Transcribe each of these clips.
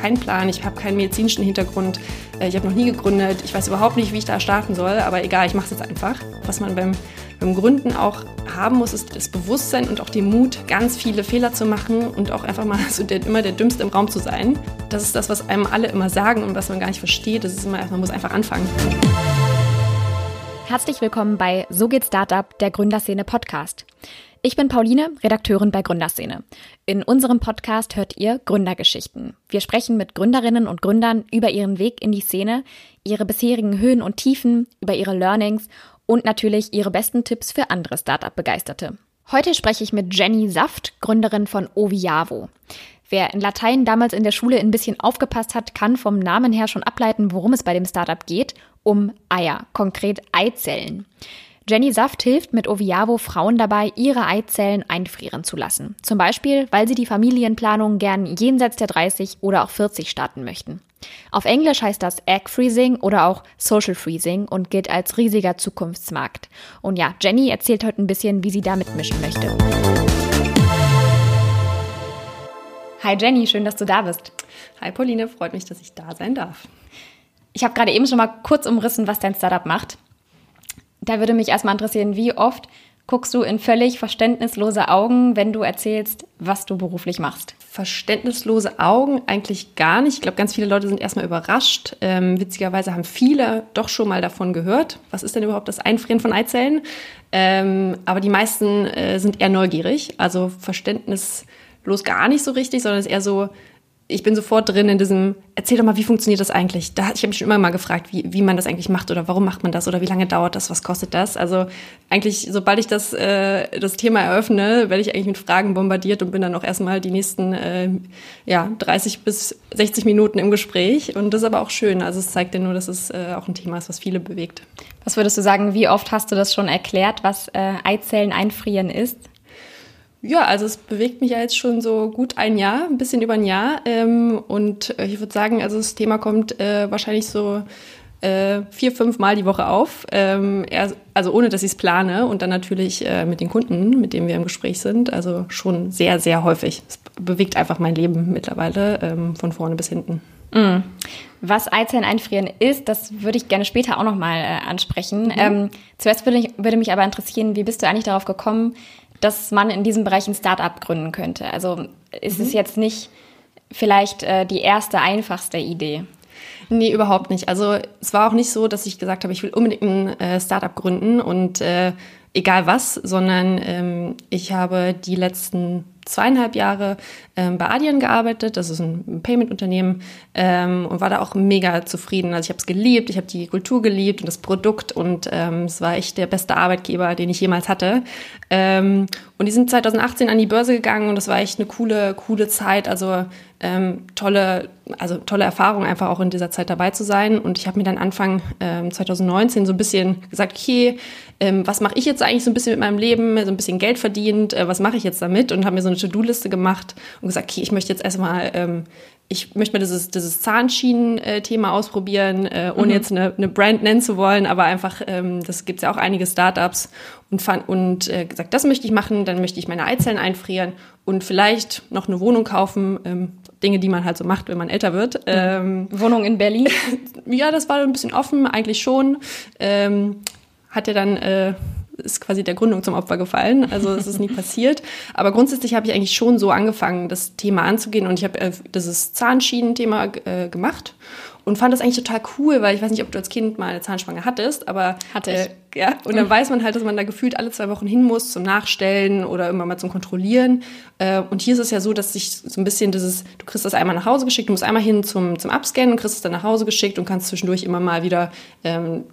keinen Plan, ich habe keinen medizinischen Hintergrund, äh, ich habe noch nie gegründet, ich weiß überhaupt nicht, wie ich da starten soll, aber egal, ich mache es jetzt einfach. Was man beim, beim Gründen auch haben muss, ist das Bewusstsein und auch den Mut, ganz viele Fehler zu machen und auch einfach mal so der, immer der Dümmste im Raum zu sein. Das ist das, was einem alle immer sagen und was man gar nicht versteht. Das ist immer, man muss einfach anfangen. Herzlich willkommen bei So geht Startup, der Gründerszene Podcast. Ich bin Pauline, Redakteurin bei Gründerszene. In unserem Podcast hört ihr Gründergeschichten. Wir sprechen mit Gründerinnen und Gründern über ihren Weg in die Szene, ihre bisherigen Höhen und Tiefen, über ihre Learnings und natürlich ihre besten Tipps für andere Startup-Begeisterte. Heute spreche ich mit Jenny Saft, Gründerin von Oviavo. Wer in Latein damals in der Schule ein bisschen aufgepasst hat, kann vom Namen her schon ableiten, worum es bei dem Startup geht. Um Eier, konkret Eizellen. Jenny Saft hilft mit Oviavo Frauen dabei, ihre Eizellen einfrieren zu lassen. Zum Beispiel, weil sie die Familienplanung gern jenseits der 30 oder auch 40 starten möchten. Auf Englisch heißt das Egg Freezing oder auch Social Freezing und gilt als riesiger Zukunftsmarkt. Und ja, Jenny erzählt heute ein bisschen, wie sie da mitmischen möchte. Hi Jenny, schön, dass du da bist. Hi Pauline, freut mich, dass ich da sein darf. Ich habe gerade eben schon mal kurz umrissen, was dein Startup macht da würde mich erstmal interessieren, wie oft guckst du in völlig verständnislose Augen, wenn du erzählst, was du beruflich machst? Verständnislose Augen eigentlich gar nicht. Ich glaube, ganz viele Leute sind erstmal überrascht. Ähm, witzigerweise haben viele doch schon mal davon gehört. Was ist denn überhaupt das Einfrieren von Eizellen? Ähm, aber die meisten äh, sind eher neugierig. Also verständnislos gar nicht so richtig, sondern es ist eher so, ich bin sofort drin in diesem, erzähl doch mal, wie funktioniert das eigentlich? Da, ich habe mich schon immer mal gefragt, wie, wie man das eigentlich macht oder warum macht man das oder wie lange dauert das, was kostet das? Also eigentlich, sobald ich das, äh, das Thema eröffne, werde ich eigentlich mit Fragen bombardiert und bin dann auch erstmal die nächsten äh, ja, 30 bis 60 Minuten im Gespräch. Und das ist aber auch schön. Also es zeigt ja nur, dass es äh, auch ein Thema ist, was viele bewegt. Was würdest du sagen, wie oft hast du das schon erklärt, was äh, Eizellen einfrieren ist? Ja, also es bewegt mich ja jetzt schon so gut ein Jahr, ein bisschen über ein Jahr. Ähm, und äh, ich würde sagen, also das Thema kommt äh, wahrscheinlich so äh, vier, fünf Mal die Woche auf. Ähm, also ohne, dass ich es plane. Und dann natürlich äh, mit den Kunden, mit denen wir im Gespräch sind. Also schon sehr, sehr häufig. Es bewegt einfach mein Leben mittlerweile ähm, von vorne bis hinten. Mm. Was Eizellen einfrieren ist, das würde ich gerne später auch nochmal äh, ansprechen. Mhm. Ähm, zuerst würde, ich, würde mich aber interessieren, wie bist du eigentlich darauf gekommen, dass man in diesem Bereich ein Startup gründen könnte. Also ist mhm. es jetzt nicht vielleicht äh, die erste, einfachste Idee? Nee, überhaupt nicht. Also es war auch nicht so, dass ich gesagt habe, ich will unbedingt ein äh, Startup gründen und äh, egal was, sondern ähm, ich habe die letzten zweieinhalb Jahre ähm, bei Adyen gearbeitet. Das ist ein Payment-Unternehmen ähm, und war da auch mega zufrieden. Also ich habe es geliebt, ich habe die Kultur geliebt und das Produkt und ähm, es war echt der beste Arbeitgeber, den ich jemals hatte. Ähm, und die sind 2018 an die Börse gegangen und das war echt eine coole, coole Zeit. Also ähm, tolle, also tolle Erfahrung einfach auch in dieser Zeit dabei zu sein. Und ich habe mir dann Anfang ähm, 2019 so ein bisschen gesagt, okay, ähm, was mache ich jetzt eigentlich so ein bisschen mit meinem Leben, so ein bisschen Geld verdient, äh, was mache ich jetzt damit? Und habe mir so eine To-Do-Liste gemacht und gesagt, okay, ich möchte jetzt erstmal ähm, ich möchte mal dieses, dieses Zahnschienen-Thema ausprobieren, äh, ohne mhm. jetzt eine, eine Brand nennen zu wollen, aber einfach, ähm, das gibt ja auch einige Startups und, fand, und äh, gesagt, das möchte ich machen, dann möchte ich meine Eizellen einfrieren und vielleicht noch eine Wohnung kaufen, ähm, Dinge, die man halt so macht, wenn man älter wird. Mhm. Ähm, Wohnung in Berlin? ja, das war ein bisschen offen, eigentlich schon. Ähm, hat ja dann äh, ist quasi der Gründung zum Opfer gefallen. Also es ist nie passiert. Aber grundsätzlich habe ich eigentlich schon so angefangen, das Thema anzugehen und ich habe äh, dieses Zahnschienen-Thema äh, gemacht und fand das eigentlich total cool, weil ich weiß nicht, ob du als Kind mal eine Zahnspange hattest, aber hatte ich. Äh, ja, und dann weiß man halt, dass man da gefühlt alle zwei Wochen hin muss zum Nachstellen oder immer mal zum Kontrollieren. Äh, und hier ist es ja so, dass sich so ein bisschen dieses, du kriegst das einmal nach Hause geschickt, du musst einmal hin zum, zum Abscannen und kriegst es dann nach Hause geschickt und kannst zwischendurch immer mal wieder ähm,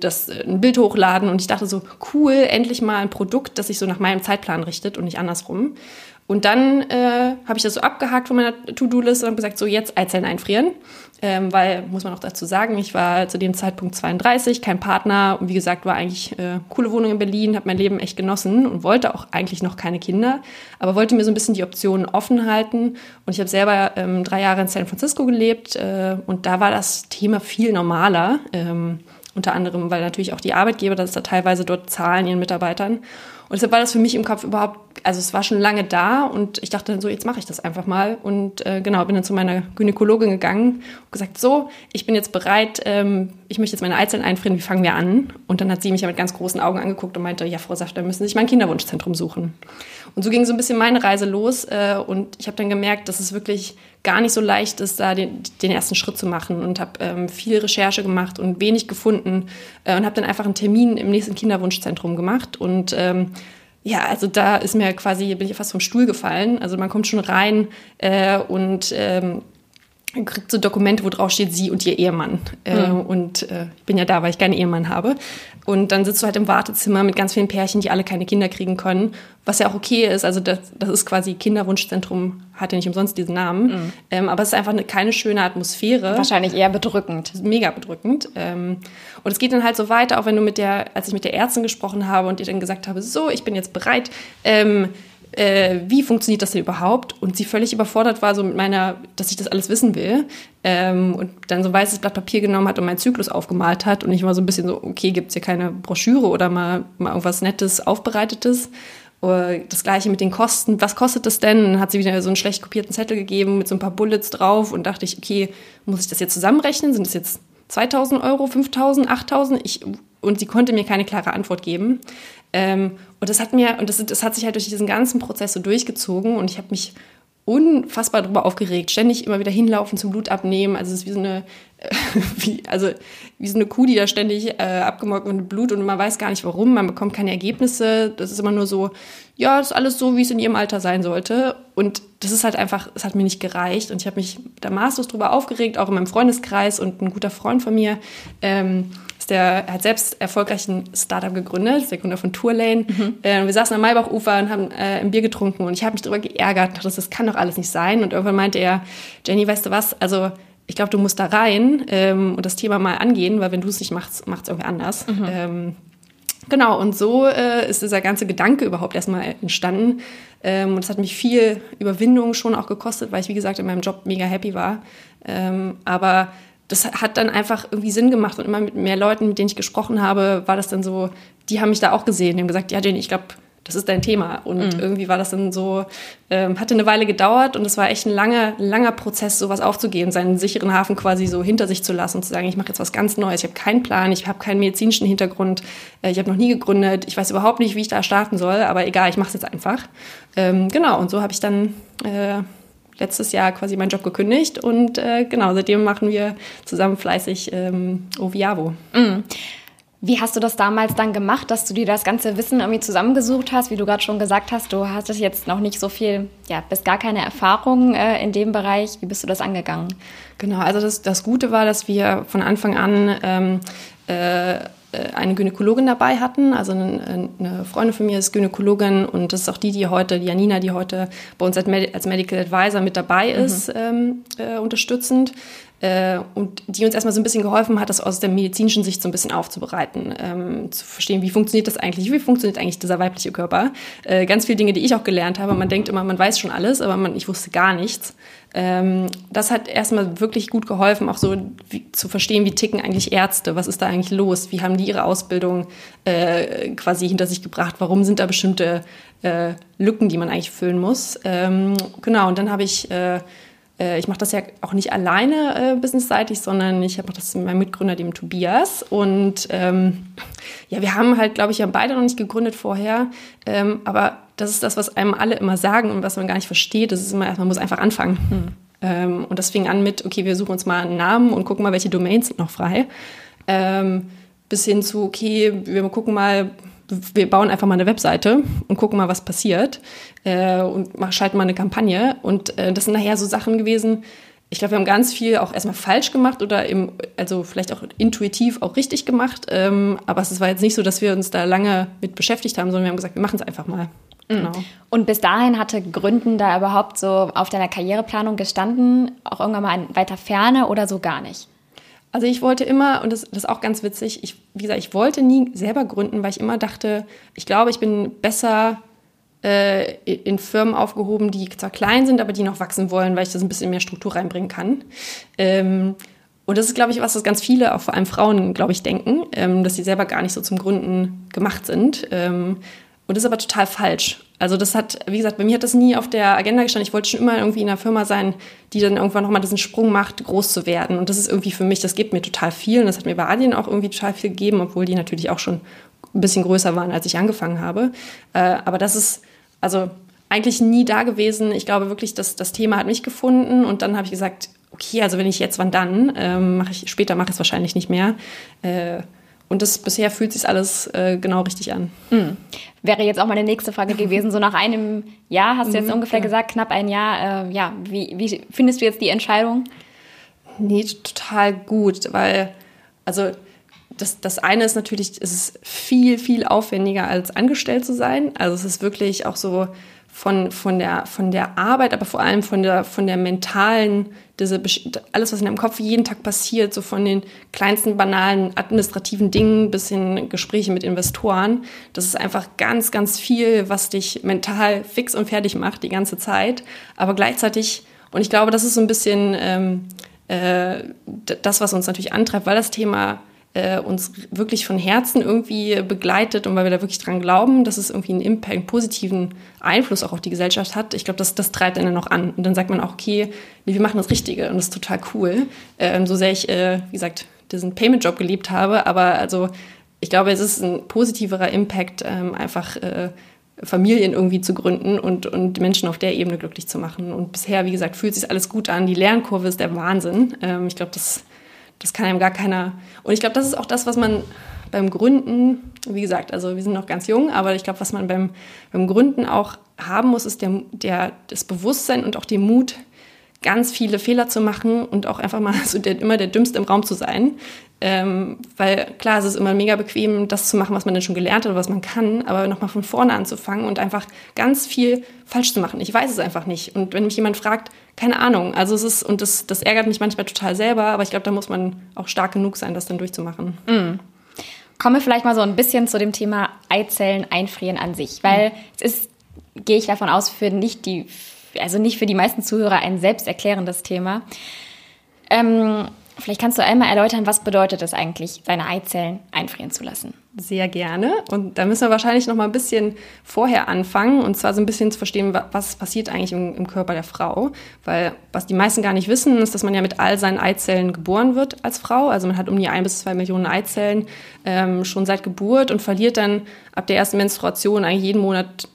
das, ein Bild hochladen. Und ich dachte so, cool, endlich mal ein Produkt, das sich so nach meinem Zeitplan richtet und nicht andersrum. Und dann äh, habe ich das so abgehakt von meiner To-Do-Liste und gesagt, so jetzt Eizellen einfrieren. Ähm, weil, muss man auch dazu sagen, ich war zu dem Zeitpunkt 32, kein Partner und wie gesagt, war eigentlich äh, coole Wohnung in Berlin, habe mein Leben echt genossen und wollte auch eigentlich noch keine Kinder, aber wollte mir so ein bisschen die Optionen offen halten. Und ich habe selber ähm, drei Jahre in San Francisco gelebt äh, und da war das Thema viel normaler. Ähm, unter anderem, weil natürlich auch die Arbeitgeber das da teilweise dort zahlen ihren Mitarbeitern. deshalb war das für mich im Kopf überhaupt, also es war schon lange da und ich dachte dann so, jetzt mache ich das einfach mal. Und äh, genau, bin dann zu meiner Gynäkologin gegangen und gesagt, so, ich bin jetzt bereit, ähm, ich möchte jetzt meine Eizellen einfrieren, wie fangen wir an? Und dann hat sie mich ja mit ganz großen Augen angeguckt und meinte, ja, Frau Saft, dann müssen Sie sich mein Kinderwunschzentrum suchen. Und so ging so ein bisschen meine Reise los äh, und ich habe dann gemerkt, dass es wirklich gar nicht so leicht ist, da den, den ersten Schritt zu machen und habe ähm, viel Recherche gemacht und wenig gefunden äh, und habe dann einfach einen Termin im nächsten Kinderwunschzentrum gemacht und ähm, ja, also da ist mir quasi, bin ich fast vom Stuhl gefallen. Also man kommt schon rein äh, und ähm, kriegt so Dokumente, wo drauf steht, sie und ihr Ehemann. Mhm. und äh, ich bin ja da, weil ich keinen Ehemann habe. Und dann sitzt du halt im Wartezimmer mit ganz vielen Pärchen, die alle keine Kinder kriegen können, was ja auch okay ist. Also das, das ist quasi Kinderwunschzentrum, hat ja nicht umsonst diesen Namen. Mhm. Ähm, aber es ist einfach eine, keine schöne Atmosphäre. Wahrscheinlich eher bedrückend. Mega bedrückend. Ähm, und es geht dann halt so weiter, auch wenn du mit der, als ich mit der Ärztin gesprochen habe und ihr dann gesagt habe, so, ich bin jetzt bereit, ähm, äh, wie funktioniert das denn überhaupt? Und sie völlig überfordert war so mit meiner, dass ich das alles wissen will. Ähm, und dann so ein weißes Blatt Papier genommen hat und meinen Zyklus aufgemalt hat. Und ich war so ein bisschen so, okay, gibt's hier keine Broschüre oder mal, mal irgendwas Nettes, Aufbereitetes? Oder das gleiche mit den Kosten. Was kostet das denn? Und dann hat sie wieder so einen schlecht kopierten Zettel gegeben mit so ein paar Bullets drauf und dachte ich, okay, muss ich das jetzt zusammenrechnen? Sind das jetzt 2000 Euro, 5000, 8000? Ich, und sie konnte mir keine klare Antwort geben. Ähm, und das hat mir, und das, das hat sich halt durch diesen ganzen Prozess so durchgezogen und ich habe mich unfassbar darüber aufgeregt, ständig immer wieder hinlaufen zum Blut abnehmen. Also es ist wie so eine, wie, also wie so eine Kuh, die da ständig äh, abgemolken wird mit Blut und man weiß gar nicht warum, man bekommt keine Ergebnisse. Das ist immer nur so, ja, das ist alles so, wie es in ihrem Alter sein sollte. Und das ist halt einfach, es hat mir nicht gereicht. Und ich habe mich da maßlos drüber aufgeregt, auch in meinem Freundeskreis und ein guter Freund von mir. Ähm, der, er hat selbst erfolgreich ein Startup gegründet, ist der Gründer von Tourlane. Mhm. Äh, wir saßen am Maybachufer und haben äh, ein Bier getrunken und ich habe mich darüber geärgert, dachte, das kann doch alles nicht sein. Und irgendwann meinte er, Jenny, weißt du was, also ich glaube, du musst da rein ähm, und das Thema mal angehen, weil wenn du es nicht machst, macht es irgendwie anders. Mhm. Ähm, genau, und so äh, ist dieser ganze Gedanke überhaupt erstmal entstanden. Ähm, und es hat mich viel Überwindung schon auch gekostet, weil ich, wie gesagt, in meinem Job mega happy war. Ähm, aber das hat dann einfach irgendwie Sinn gemacht und immer mit mehr Leuten, mit denen ich gesprochen habe, war das dann so, die haben mich da auch gesehen, die haben gesagt, ja Jenny, ich glaube, das ist dein Thema. Und mhm. irgendwie war das dann so, ähm, hatte eine Weile gedauert und es war echt ein langer, langer Prozess, sowas aufzugeben, seinen sicheren Hafen quasi so hinter sich zu lassen und zu sagen, ich mache jetzt was ganz Neues, ich habe keinen Plan, ich habe keinen medizinischen Hintergrund, äh, ich habe noch nie gegründet, ich weiß überhaupt nicht, wie ich da starten soll, aber egal, ich mache es jetzt einfach. Ähm, genau, und so habe ich dann äh, letztes Jahr quasi meinen Job gekündigt und äh, genau, seitdem machen wir zusammen fleißig ähm, Oviavo. Mm. Wie hast du das damals dann gemacht, dass du dir das ganze Wissen irgendwie zusammengesucht hast? Wie du gerade schon gesagt hast, du hattest jetzt noch nicht so viel, ja, bist gar keine Erfahrung äh, in dem Bereich. Wie bist du das angegangen? Genau, also das, das Gute war, dass wir von Anfang an ähm, äh, eine Gynäkologin dabei hatten. Also eine, eine, Freundin von mir ist Gynäkologin und das ist auch die, die heute, die Janina, die heute bei uns als, Medical Advisor mit dabei mhm. ist, mhm. ähm, äh, unterstützend. Äh, und die uns erstmal so ein bisschen geholfen hat, das aus der medizinischen Sicht so ein bisschen aufzubereiten, ähm, zu verstehen, wie funktioniert das eigentlich, wie funktioniert eigentlich dieser weibliche Körper. Äh, ganz viele Dinge, die ich auch gelernt habe. Man denkt immer, man weiß schon alles, aber man, ich wusste gar nichts. Ähm, das hat erstmal wirklich gut geholfen, auch so wie, zu verstehen, wie ticken eigentlich Ärzte, was ist da eigentlich los, wie haben die ihre Ausbildung äh, quasi hinter sich gebracht, warum sind da bestimmte äh, Lücken, die man eigentlich füllen muss. Ähm, genau, und dann habe ich, äh, äh ich mache das ja auch nicht alleine äh, businessseitig, sondern ich mache das mit meinem Mitgründer, dem Tobias. Und ähm, ja, wir haben halt, glaube ich, ja beide noch nicht gegründet vorher, ähm, aber das ist das, was einem alle immer sagen und was man gar nicht versteht. Das ist immer, man muss einfach anfangen. Hm. Ähm, und das fing an mit, okay, wir suchen uns mal einen Namen und gucken mal, welche Domains sind noch frei. Ähm, bis hin zu, okay, wir gucken mal, wir bauen einfach mal eine Webseite und gucken mal, was passiert äh, und schalten mal eine Kampagne. Und äh, das sind nachher so Sachen gewesen, ich glaube, wir haben ganz viel auch erstmal falsch gemacht oder im, also vielleicht auch intuitiv auch richtig gemacht. Ähm, aber es war jetzt nicht so, dass wir uns da lange mit beschäftigt haben, sondern wir haben gesagt, wir machen es einfach mal. Mhm. Genau. Und bis dahin hatte Gründen da überhaupt so auf deiner Karriereplanung gestanden, auch irgendwann mal in weiter Ferne oder so gar nicht? Also ich wollte immer, und das, das ist auch ganz witzig, ich, wie gesagt, ich wollte nie selber gründen, weil ich immer dachte, ich glaube, ich bin besser äh, in Firmen aufgehoben, die zwar klein sind, aber die noch wachsen wollen, weil ich das ein bisschen mehr Struktur reinbringen kann. Ähm, und das ist, glaube ich, was, das ganz viele, auch vor allem Frauen, glaube ich, denken, ähm, dass sie selber gar nicht so zum Gründen gemacht sind. Ähm, Und das ist aber total falsch. Also das hat, wie gesagt, bei mir hat das nie auf der Agenda gestanden. Ich wollte schon immer irgendwie in einer Firma sein, die dann irgendwann nochmal diesen Sprung macht, groß zu werden. Und das ist irgendwie für mich, das gibt mir total viel. Und das hat mir bei Adien auch irgendwie total viel gegeben, obwohl die natürlich auch schon ein bisschen größer waren, als ich angefangen habe. Äh, aber das ist, also eigentlich nie da gewesen. Ich glaube wirklich, dass das Thema hat mich gefunden. Und dann habe ich gesagt, okay, also wenn ich jetzt, wann dann? Ähm, ich, später mache ich es wahrscheinlich nicht mehr. Äh, und das bisher fühlt sich alles äh, genau richtig an. Mhm. Wäre jetzt auch meine nächste Frage gewesen. So nach einem Jahr hast du jetzt mhm, ungefähr ja. gesagt, knapp ein Jahr. Äh, ja, wie, wie findest du jetzt die Entscheidung? Nee, total gut, weil, also das, das eine ist natürlich, es ist viel, viel aufwendiger als angestellt zu sein. Also es ist wirklich auch so, von, von, der, von der Arbeit, aber vor allem von der, von der mentalen, diese, alles, was in deinem Kopf jeden Tag passiert, so von den kleinsten banalen administrativen Dingen bis hin Gespräche mit Investoren. Das ist einfach ganz, ganz viel, was dich mental fix und fertig macht die ganze Zeit. Aber gleichzeitig, und ich glaube, das ist so ein bisschen ähm, äh, das, was uns natürlich antreibt, weil das Thema äh, uns wirklich von Herzen irgendwie begleitet und weil wir da wirklich dran glauben, dass es irgendwie einen Impact, einen positiven Einfluss auch auf die Gesellschaft hat. Ich glaube, das, das treibt einen noch an. Und dann sagt man auch, okay, wir machen das Richtige und das ist total cool. Ähm, so sehr ich, äh, wie gesagt, diesen Payment-Job geliebt habe, aber also ich glaube, es ist ein positiverer Impact, ähm, einfach äh, Familien irgendwie zu gründen und, und Menschen auf der Ebene glücklich zu machen. Und bisher, wie gesagt, fühlt sich alles gut an. Die Lernkurve ist der Wahnsinn. Ähm, ich glaube, das das kann einem gar keiner. Und ich glaube, das ist auch das, was man beim Gründen, wie gesagt, also wir sind noch ganz jung, aber ich glaube, was man beim, beim Gründen auch haben muss, ist der, der, das Bewusstsein und auch den Mut, ganz viele Fehler zu machen und auch einfach mal so der, immer der Dümmste im Raum zu sein. Ähm, weil klar, es ist immer mega bequem, das zu machen, was man denn schon gelernt hat oder was man kann, aber nochmal von vorne anzufangen und einfach ganz viel falsch zu machen. Ich weiß es einfach nicht. Und wenn mich jemand fragt, keine Ahnung. Also es ist, und das, das ärgert mich manchmal total selber, aber ich glaube, da muss man auch stark genug sein, das dann durchzumachen. Mm. Kommen wir vielleicht mal so ein bisschen zu dem Thema Eizellen einfrieren an sich, weil mm. es ist, gehe ich davon aus, für nicht die also nicht für die meisten Zuhörer ein selbsterklärendes Thema. Ähm, vielleicht kannst du einmal erläutern, was bedeutet es eigentlich, seine Eizellen einfrieren zu lassen? Sehr gerne. Und da müssen wir wahrscheinlich noch mal ein bisschen vorher anfangen und zwar so ein bisschen zu verstehen, was passiert eigentlich im, im Körper der Frau. Weil was die meisten gar nicht wissen, ist, dass man ja mit all seinen Eizellen geboren wird als Frau. Also man hat um die ein bis zwei Millionen Eizellen ähm, schon seit Geburt und verliert dann ab der ersten Menstruation eigentlich jeden Monat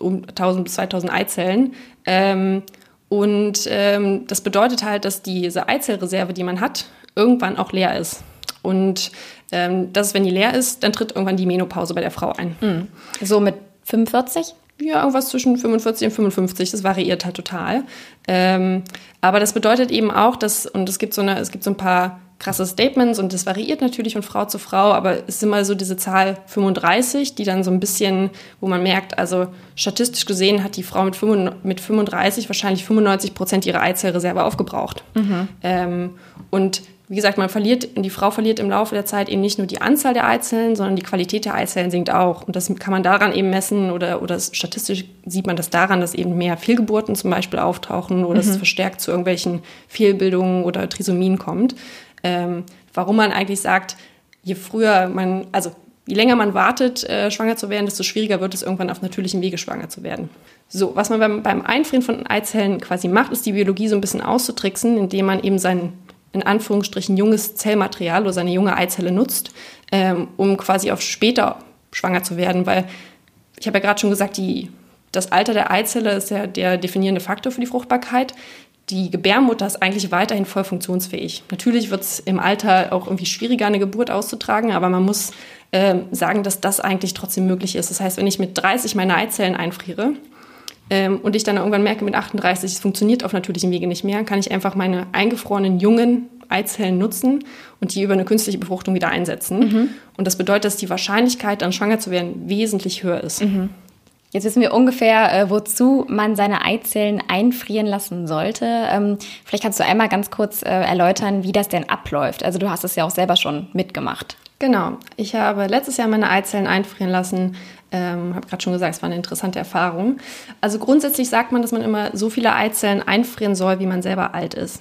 um 1000 bis 2000 Eizellen. Ähm, und ähm, das bedeutet halt, dass diese Eizellreserve, die man hat, irgendwann auch leer ist. Und ähm, das, wenn die leer ist, dann tritt irgendwann die Menopause bei der Frau ein. Mhm. So mit 45? Ja, irgendwas zwischen 45 und 55. Das variiert halt total. Ähm, aber das bedeutet eben auch, dass, und es gibt so eine, es gibt so ein paar krasse Statements und das variiert natürlich von Frau zu Frau, aber es ist immer so diese Zahl 35, die dann so ein bisschen, wo man merkt, also statistisch gesehen hat die Frau mit 35 wahrscheinlich 95 Prozent ihrer Eizellreserve aufgebraucht. Mhm. Ähm, und wie gesagt, man verliert, die Frau verliert im Laufe der Zeit eben nicht nur die Anzahl der Eizellen, sondern die Qualität der Eizellen sinkt auch. Und das kann man daran eben messen oder, oder statistisch sieht man das daran, dass eben mehr Fehlgeburten zum Beispiel auftauchen oder mhm. es verstärkt zu irgendwelchen Fehlbildungen oder Trisomien kommt ähm, warum man eigentlich sagt, je früher man, also je länger man wartet, äh, schwanger zu werden, desto schwieriger wird es irgendwann auf natürlichem Wege schwanger zu werden. So, was man beim, beim Einfrieren von Eizellen quasi macht, ist die Biologie so ein bisschen auszutricksen, indem man eben sein, in Anführungsstrichen, junges Zellmaterial oder seine junge Eizelle nutzt, ähm, um quasi auf später schwanger zu werden, weil ich habe ja gerade schon gesagt, die, das Alter der Eizelle ist ja der definierende Faktor für die Fruchtbarkeit die Gebärmutter ist eigentlich weiterhin voll funktionsfähig. Natürlich wird es im Alter auch irgendwie schwieriger, eine Geburt auszutragen, aber man muss äh, sagen, dass das eigentlich trotzdem möglich ist. Das heißt, wenn ich mit 30 meine Eizellen einfriere ähm, und ich dann irgendwann merke, mit 38, es funktioniert auf natürlichem Wege nicht mehr, kann ich einfach meine eingefrorenen jungen Eizellen nutzen und die über eine künstliche Befruchtung wieder einsetzen. Mhm. Und das bedeutet, dass die Wahrscheinlichkeit, dann schwanger zu werden, wesentlich höher ist. Mhm. Jetzt wissen wir ungefähr, äh, wozu man seine Eizellen einfrieren lassen sollte. Ähm, vielleicht kannst du einmal ganz kurz äh, erläutern, wie das denn abläuft. Also du hast es ja auch selber schon mitgemacht. Genau. Ich habe letztes Jahr meine Eizellen einfrieren lassen. Ähm, habe gerade schon gesagt, es war eine interessante Erfahrung. Also grundsätzlich sagt man, dass man immer so viele Eizellen einfrieren soll, wie man selber alt ist.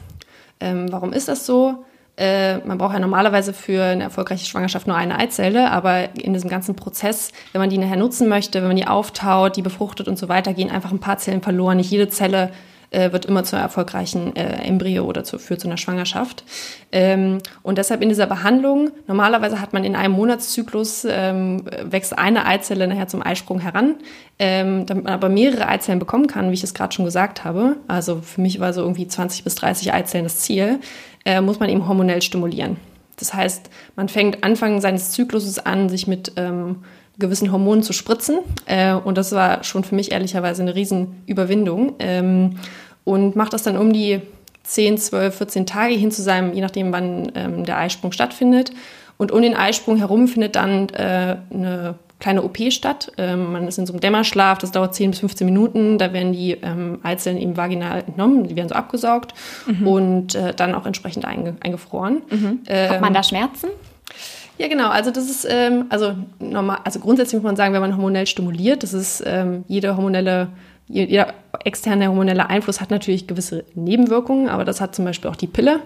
Ähm, warum ist das so? Äh, man braucht ja normalerweise für eine erfolgreiche Schwangerschaft nur eine Eizelle, aber in diesem ganzen Prozess, wenn man die nachher nutzen möchte, wenn man die auftaut, die befruchtet und so weiter, gehen einfach ein paar Zellen verloren. Nicht jede Zelle äh, wird immer zu einer erfolgreichen äh, Embryo oder zu, führt zu einer Schwangerschaft. Ähm, und deshalb in dieser Behandlung, normalerweise hat man in einem Monatszyklus, ähm, wächst eine Eizelle nachher zum Eisprung heran, ähm, damit man aber mehrere Eizellen bekommen kann, wie ich es gerade schon gesagt habe. Also für mich war so irgendwie 20 bis 30 Eizellen das Ziel, äh, muss man eben hormonell stimulieren. Das heißt, man fängt Anfang seines Zykluses an, sich mit ähm, gewissen Hormonen zu spritzen. Äh, und das war schon für mich ehrlicherweise eine Riesenüberwindung. Ähm, und macht das dann um die 10, 12, 14 Tage hin zu seinem, je nachdem, wann ähm, der Eisprung stattfindet. Und um den Eisprung herum findet dann äh, eine kleine OP statt. Ähm, man ist in so einem Dämmerschlaf, das dauert 10 bis 15 Minuten. Da werden die ähm, Eizellen eben vaginal entnommen, die werden so abgesaugt mhm. und äh, dann auch entsprechend einge eingefroren. Mhm. Ähm, Hat man da Schmerzen? Ja, genau. Also das ist ähm, also normal. Also grundsätzlich muss man sagen, wenn man hormonell stimuliert, das ist ähm, jede hormonelle jeder externe hormonelle Einfluss hat natürlich gewisse Nebenwirkungen, aber das hat zum Beispiel auch die Pille.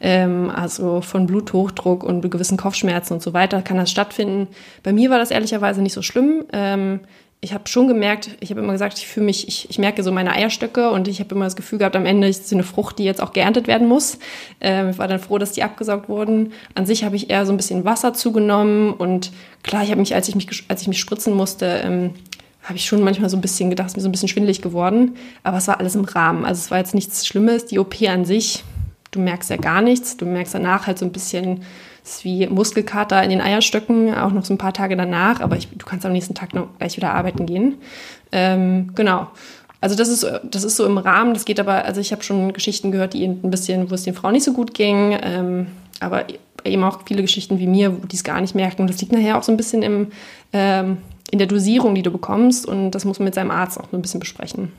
Ähm, also von Bluthochdruck und gewissen Kopfschmerzen und so weiter kann das stattfinden. Bei mir war das ehrlicherweise nicht so schlimm. Ähm, ich habe schon gemerkt, ich habe immer gesagt, ich fühle mich, ich, ich merke so meine Eierstöcke und ich habe immer das Gefühl gehabt, am Ende ist es eine Frucht, die jetzt auch geerntet werden muss. Ähm, ich war dann froh, dass die abgesaugt wurden. An sich habe ich eher so ein bisschen Wasser zugenommen und klar, ich habe mich, als ich mich, als ich mich spritzen musste, ähm, habe ich schon manchmal so ein bisschen gedacht, ist mir so ein bisschen schwindelig geworden. Aber es war alles im Rahmen. Also es war jetzt nichts Schlimmes. Die OP an sich, du merkst ja gar nichts. Du merkst danach halt so ein bisschen, es ist wie Muskelkater in den Eierstöcken, auch noch so ein paar Tage danach. Aber ich, du kannst am nächsten Tag noch gleich wieder arbeiten gehen. Ähm, genau. Also das ist, das ist so im Rahmen. Das geht aber, also ich habe schon Geschichten gehört, die ein bisschen, wo es den Frauen nicht so gut ging. Ähm, aber eben auch viele Geschichten wie mir, die es gar nicht merken. Und das liegt nachher auch so ein bisschen im, ähm, in der Dosierung, die du bekommst. Und das muss man mit seinem Arzt auch ein bisschen besprechen.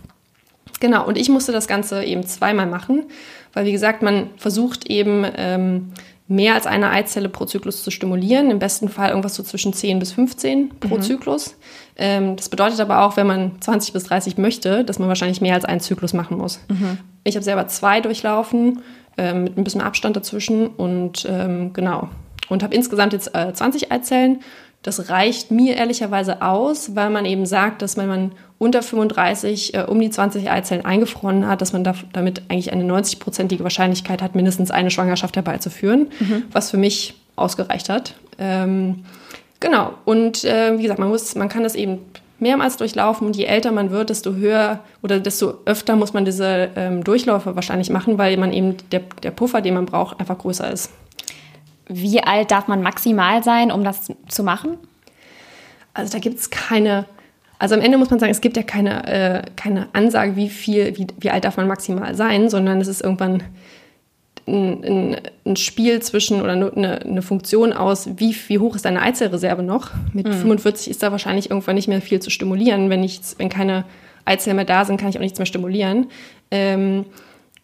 Genau, und ich musste das Ganze eben zweimal machen, weil wie gesagt, man versucht eben ähm, mehr als eine Eizelle pro Zyklus zu stimulieren. Im besten Fall irgendwas so zwischen 10 bis 15 pro mhm. Zyklus. Ähm, das bedeutet aber auch, wenn man 20 bis 30 möchte, dass man wahrscheinlich mehr als einen Zyklus machen muss. Mhm. Ich habe selber zwei durchlaufen, ähm, mit ein bisschen Abstand dazwischen und ähm, genau. Und habe insgesamt jetzt äh, 20 Eizellen das reicht mir ehrlicherweise aus, weil man eben sagt, dass wenn man unter 35 äh, um die 20 Eizellen eingefroren hat, dass man da, damit eigentlich eine 90-prozentige Wahrscheinlichkeit hat, mindestens eine Schwangerschaft herbeizuführen, mhm. was für mich ausgereicht hat. Ähm, genau. Und äh, wie gesagt, man muss, man kann das eben mehrmals durchlaufen und je älter man wird, desto höher oder desto öfter muss man diese ähm, Durchläufe wahrscheinlich machen, weil man eben der, der Puffer, den man braucht, einfach größer ist. Wie alt darf man maximal sein, um das zu machen? Also da gibt es keine, also am Ende muss man sagen, es gibt ja keine, äh, keine Ansage, wie viel, wie, wie alt darf man maximal sein, sondern es ist irgendwann ein, ein, ein Spiel zwischen oder eine, eine, Funktion aus, wie, wie hoch ist deine Eizellreserve noch. Mit mhm. 45 ist da wahrscheinlich irgendwann nicht mehr viel zu stimulieren. Wenn, nichts, wenn keine Eizellen mehr da sind, kann ich auch nichts mehr stimulieren. Ähm,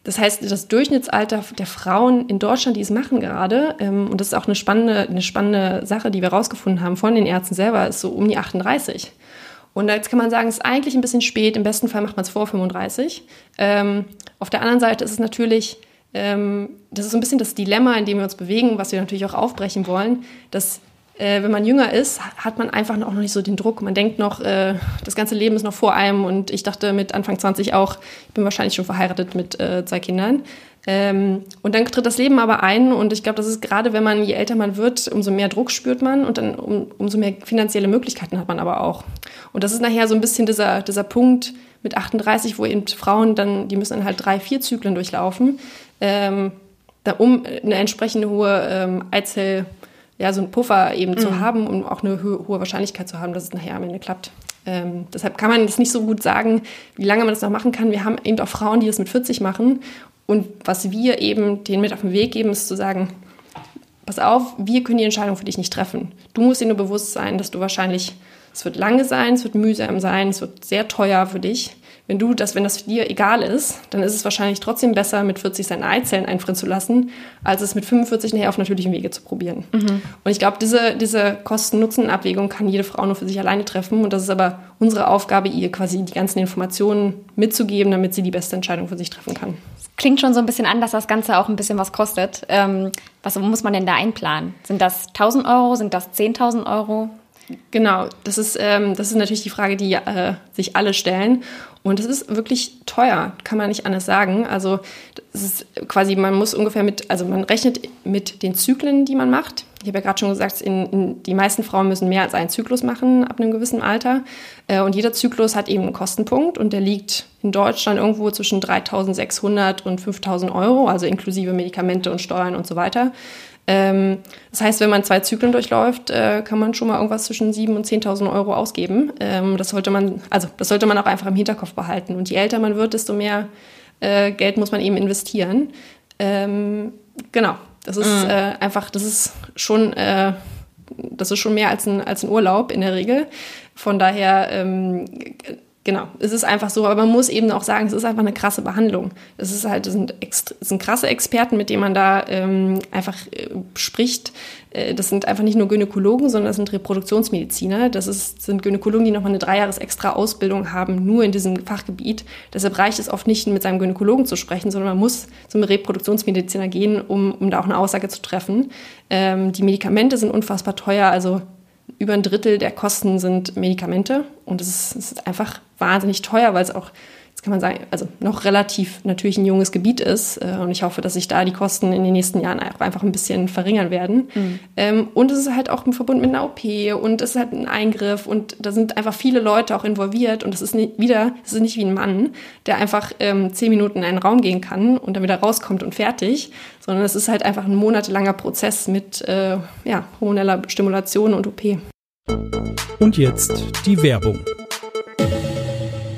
das heißt, das Durchschnittsalter der Frauen in Deutschland, die es machen gerade, ähm, und das ist auch eine spannende, eine spannende Sache, die wir herausgefunden haben von den Ärzten selber, ist so um die 38. Und jetzt kann man sagen, es ist eigentlich ein bisschen spät. Im besten Fall macht man es vor 35. Ähm, auf der anderen Seite ist es natürlich, ähm, das ist so ein bisschen das Dilemma, in dem wir uns bewegen, was wir natürlich auch aufbrechen wollen, dass äh, wenn man jünger ist, hat man einfach auch noch nicht so den Druck. Man denkt noch, äh, das ganze Leben ist noch vor einem und ich dachte mit Anfang 20 auch, ich bin wahrscheinlich schon verheiratet mit äh, zwei Kindern. Ähm, und dann tritt das Leben aber ein und ich glaube, das ist gerade, wenn man, je älter man wird, umso mehr Druck spürt man und dann um, umso mehr finanzielle Möglichkeiten hat man aber auch. Und das ist nachher so ein bisschen dieser, dieser Punkt mit 38, wo eben Frauen dann, die müssen dann halt drei, vier Zyklen durchlaufen, ähm, da, um eine entsprechende hohe ähm, Eizell- ja, so einen Puffer eben mhm. zu haben, um auch eine ho hohe Wahrscheinlichkeit zu haben, dass es nachher am Ende klappt. Ähm, deshalb kann man jetzt nicht so gut sagen, wie lange man das noch machen kann. Wir haben eben auch Frauen, die das mit 40 machen. Und was wir eben denen mit auf den Weg geben, ist zu sagen, pass auf, wir können die Entscheidung für dich nicht treffen. Du musst dir nur bewusst sein, dass du wahrscheinlich, es wird lange sein, es wird mühsam sein, es wird sehr teuer für dich wenn du das, wenn das dir egal ist, dann ist es wahrscheinlich trotzdem besser, mit 40 seine Eizellen einfrieren zu lassen, als es mit 45 nachher auf natürlichem Wege zu probieren. Mhm. Und ich glaube, diese, diese Kosten-Nutzen-Abwägung kann jede Frau nur für sich alleine treffen. Und das ist aber unsere Aufgabe, ihr quasi die ganzen Informationen mitzugeben, damit sie die beste Entscheidung für sich treffen kann klingt schon so ein bisschen an, dass das Ganze auch ein bisschen was kostet. Ähm, was muss man denn da einplanen? Sind das 1000 Euro? Sind das 10.000 Euro? Genau, das ist, ähm, das ist natürlich die Frage, die äh, sich alle stellen. Und es ist wirklich teuer, kann man nicht anders sagen. Also es ist quasi, man muss ungefähr mit, also man rechnet mit den Zyklen, die man macht. Ich habe ja gerade schon gesagt, in, in, die meisten Frauen müssen mehr als einen Zyklus machen ab einem gewissen Alter. Äh, und jeder Zyklus hat eben einen Kostenpunkt und der liegt in Deutschland irgendwo zwischen 3.600 und 5.000 Euro, also inklusive Medikamente und Steuern und so weiter. Ähm, das heißt, wenn man zwei Zyklen durchläuft, äh, kann man schon mal irgendwas zwischen 7.000 und 10.000 Euro ausgeben. Ähm, das sollte man, also das sollte man auch einfach im Hinterkopf behalten. Und je älter man wird, desto mehr äh, Geld muss man eben investieren. Ähm, genau, das ist mhm. äh, einfach, das ist schon, das ist schon mehr als ein, als ein Urlaub in der Regel. Von daher Genau, es ist einfach so, aber man muss eben auch sagen, es ist einfach eine krasse Behandlung. Es ist halt, es sind, es sind krasse Experten, mit denen man da ähm, einfach äh, spricht. Äh, das sind einfach nicht nur Gynäkologen, sondern das sind Reproduktionsmediziner. Das ist, sind Gynäkologen, die nochmal eine dreijahres extra Ausbildung haben, nur in diesem Fachgebiet. Deshalb reicht es oft nicht, mit seinem Gynäkologen zu sprechen, sondern man muss zum Reproduktionsmediziner gehen, um, um da auch eine Aussage zu treffen. Ähm, die Medikamente sind unfassbar teuer, also über ein Drittel der Kosten sind Medikamente und es ist, ist, einfach wahnsinnig teuer, weil es auch, jetzt kann man sagen, also noch relativ natürlich ein junges Gebiet ist äh, und ich hoffe, dass sich da die Kosten in den nächsten Jahren auch einfach ein bisschen verringern werden. Mhm. Ähm, und es ist halt auch im Verbund mit einer OP und es ist halt ein Eingriff und da sind einfach viele Leute auch involviert und es ist nicht, wieder, es ist nicht wie ein Mann, der einfach ähm, zehn Minuten in einen Raum gehen kann und dann wieder rauskommt und fertig, sondern es ist halt einfach ein monatelanger Prozess mit äh, ja, hormoneller Stimulation und OP. Und jetzt die Werbung.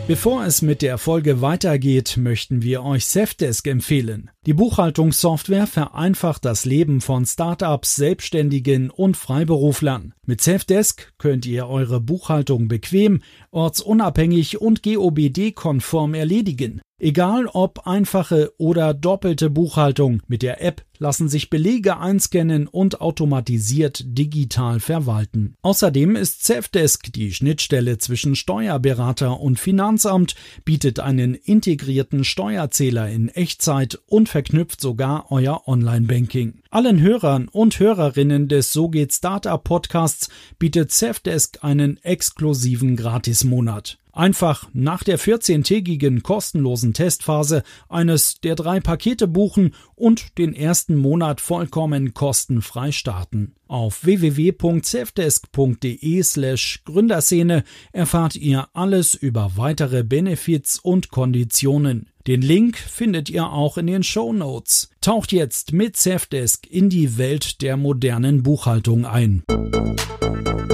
Bevor es mit der Folge weitergeht, möchten wir euch Safdesk empfehlen. Die Buchhaltungssoftware vereinfacht das Leben von Startups, Selbstständigen und Freiberuflern. Mit Safdesk könnt ihr eure Buchhaltung bequem, ortsunabhängig und GOBD-konform erledigen. Egal ob einfache oder doppelte Buchhaltung, mit der App lassen sich Belege einscannen und automatisiert digital verwalten. Außerdem ist Safdesk die Schnittstelle zwischen Steuerberater und Finanzamt, bietet einen integrierten Steuerzähler in Echtzeit und verknüpft sogar euer Online-Banking. Allen Hörern und Hörerinnen des So geht Startup Podcasts bietet Safdesk einen exklusiven Gratismonat. Einfach nach der 14-tägigen kostenlosen Testphase eines der drei Pakete buchen und den ersten Monat vollkommen kostenfrei starten. Auf www.safdesk.de slash Gründerszene erfahrt ihr alles über weitere Benefits und Konditionen. Den Link findet ihr auch in den Show Notes. Taucht jetzt mit Safdesk in die Welt der modernen Buchhaltung ein. Jetzt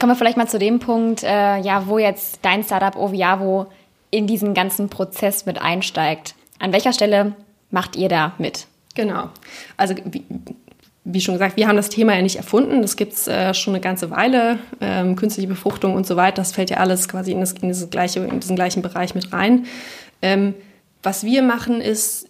kommen wir vielleicht mal zu dem Punkt, äh, ja, wo jetzt dein Startup Oviavo in diesen ganzen Prozess mit einsteigt. An welcher Stelle macht ihr da mit? Genau. Also wie, wie schon gesagt, wir haben das Thema ja nicht erfunden. Das gibt es äh, schon eine ganze Weile. Ähm, künstliche Befruchtung und so weiter, das fällt ja alles quasi in, das, in, das gleiche, in diesen gleichen Bereich mit rein. Ähm, was wir machen ist,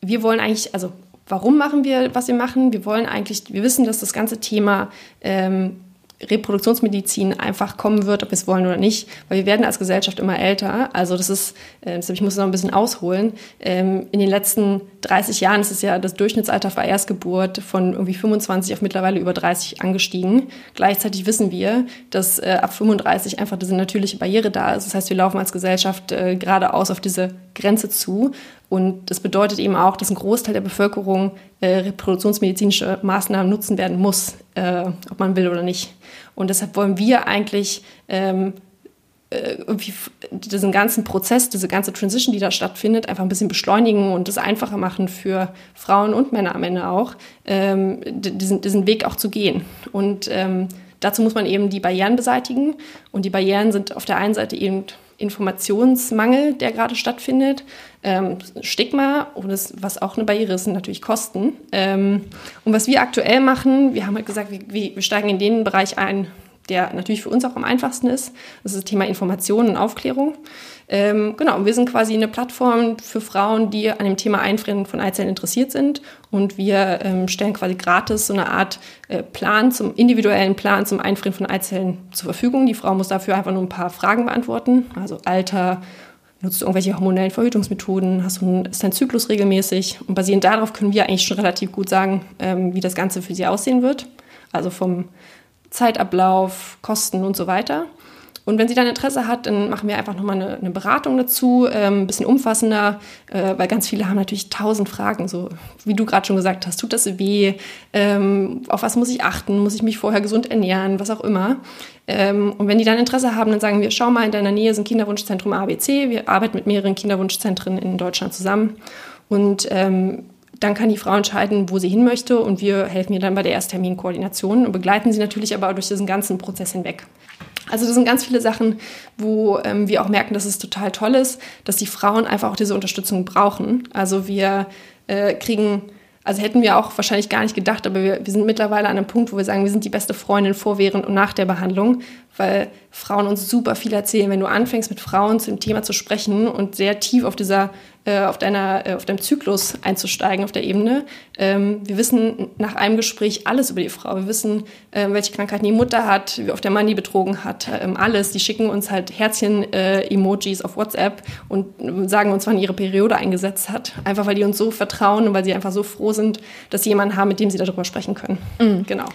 wir wollen eigentlich, also warum machen wir, was wir machen? Wir wollen eigentlich, wir wissen, dass das ganze Thema ähm, Reproduktionsmedizin einfach kommen wird, ob wir es wollen oder nicht, weil wir werden als Gesellschaft immer älter. Also das ist, äh, deshalb ich muss noch ein bisschen ausholen. Ähm, in den letzten 30 Jahren ist es ja das Durchschnittsalter für Erstgeburt von irgendwie 25 auf mittlerweile über 30 angestiegen. Gleichzeitig wissen wir, dass äh, ab 35 einfach diese natürliche Barriere da ist. Das heißt, wir laufen als Gesellschaft äh, geradeaus auf diese Grenze zu. Und das bedeutet eben auch, dass ein Großteil der Bevölkerung äh, reproduktionsmedizinische Maßnahmen nutzen werden muss, äh, ob man will oder nicht. Und deshalb wollen wir eigentlich ähm, äh, irgendwie diesen ganzen Prozess, diese ganze Transition, die da stattfindet, einfach ein bisschen beschleunigen und es einfacher machen für Frauen und Männer am Ende auch, ähm, diesen, diesen Weg auch zu gehen. Und ähm, dazu muss man eben die Barrieren beseitigen. Und die Barrieren sind auf der einen Seite eben Informationsmangel, der gerade stattfindet, ähm, Stigma und das, was auch eine Barriere ist, sind natürlich Kosten. Ähm, und was wir aktuell machen, wir haben halt gesagt, wir, wir steigen in den Bereich ein, der natürlich für uns auch am einfachsten ist. Das ist das Thema Information und Aufklärung. Ähm, genau, wir sind quasi eine Plattform für Frauen, die an dem Thema Einfrieren von Eizellen interessiert sind. Und wir ähm, stellen quasi gratis so eine Art äh, Plan zum individuellen Plan zum Einfrieren von Eizellen zur Verfügung. Die Frau muss dafür einfach nur ein paar Fragen beantworten, also Alter, nutzt du irgendwelche hormonellen Verhütungsmethoden, hast du ist dein Zyklus regelmäßig und basierend darauf können wir eigentlich schon relativ gut sagen, ähm, wie das Ganze für sie aussehen wird. Also vom Zeitablauf, Kosten und so weiter. Und wenn sie dann Interesse hat, dann machen wir einfach nochmal eine, eine Beratung dazu, ähm, ein bisschen umfassender, äh, weil ganz viele haben natürlich tausend Fragen, so wie du gerade schon gesagt hast, tut das weh, ähm, auf was muss ich achten, muss ich mich vorher gesund ernähren, was auch immer. Ähm, und wenn die dann Interesse haben, dann sagen wir, schau mal, in deiner Nähe ist ein Kinderwunschzentrum ABC, wir arbeiten mit mehreren Kinderwunschzentren in Deutschland zusammen. Und ähm, dann kann die Frau entscheiden, wo sie hin möchte. Und wir helfen ihr dann bei der Erstterminkoordination und begleiten sie natürlich aber durch diesen ganzen Prozess hinweg. Also das sind ganz viele Sachen, wo ähm, wir auch merken, dass es total toll ist, dass die Frauen einfach auch diese Unterstützung brauchen. Also wir äh, kriegen, also hätten wir auch wahrscheinlich gar nicht gedacht, aber wir, wir sind mittlerweile an einem Punkt, wo wir sagen, wir sind die beste Freundin vor, während und nach der Behandlung, weil Frauen uns super viel erzählen. Wenn du anfängst, mit Frauen zu dem Thema zu sprechen und sehr tief auf dieser äh, auf, deiner, äh, auf deinem Zyklus einzusteigen auf der Ebene. Ähm, wir wissen nach einem Gespräch alles über die Frau. Wir wissen, äh, welche Krankheiten die Mutter hat, wie oft der Mann die betrogen hat, ähm, alles. Die schicken uns halt Herzchen-Emojis auf WhatsApp und sagen uns, wann ihre Periode eingesetzt hat. Einfach weil die uns so vertrauen und weil sie einfach so froh sind, dass sie jemanden haben, mit dem sie darüber sprechen können. Mhm. Genau.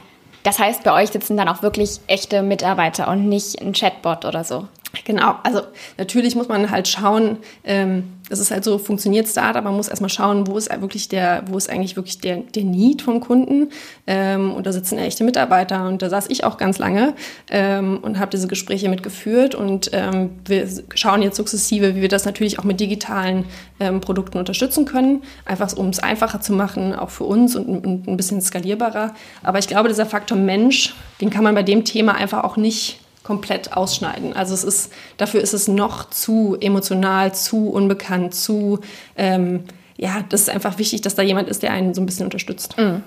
Das heißt, bei euch sitzen dann auch wirklich echte Mitarbeiter und nicht ein Chatbot oder so. Genau, also natürlich muss man halt schauen, ähm, das ist halt so, funktioniert Startup, man muss erstmal schauen, wo ist wirklich der, wo ist eigentlich wirklich der, der Need vom Kunden. Ähm, und da sitzen echte Mitarbeiter und da saß ich auch ganz lange ähm, und habe diese Gespräche mitgeführt und ähm, wir schauen jetzt sukzessive, wie wir das natürlich auch mit digitalen ähm, Produkten unterstützen können, einfach um es einfacher zu machen, auch für uns und, und ein bisschen skalierbarer. Aber ich glaube, dieser Faktor Mensch, den kann man bei dem Thema einfach auch nicht komplett ausschneiden. Also es ist, dafür ist es noch zu emotional, zu unbekannt, zu, ähm, ja, das ist einfach wichtig, dass da jemand ist, der einen so ein bisschen unterstützt. Mm.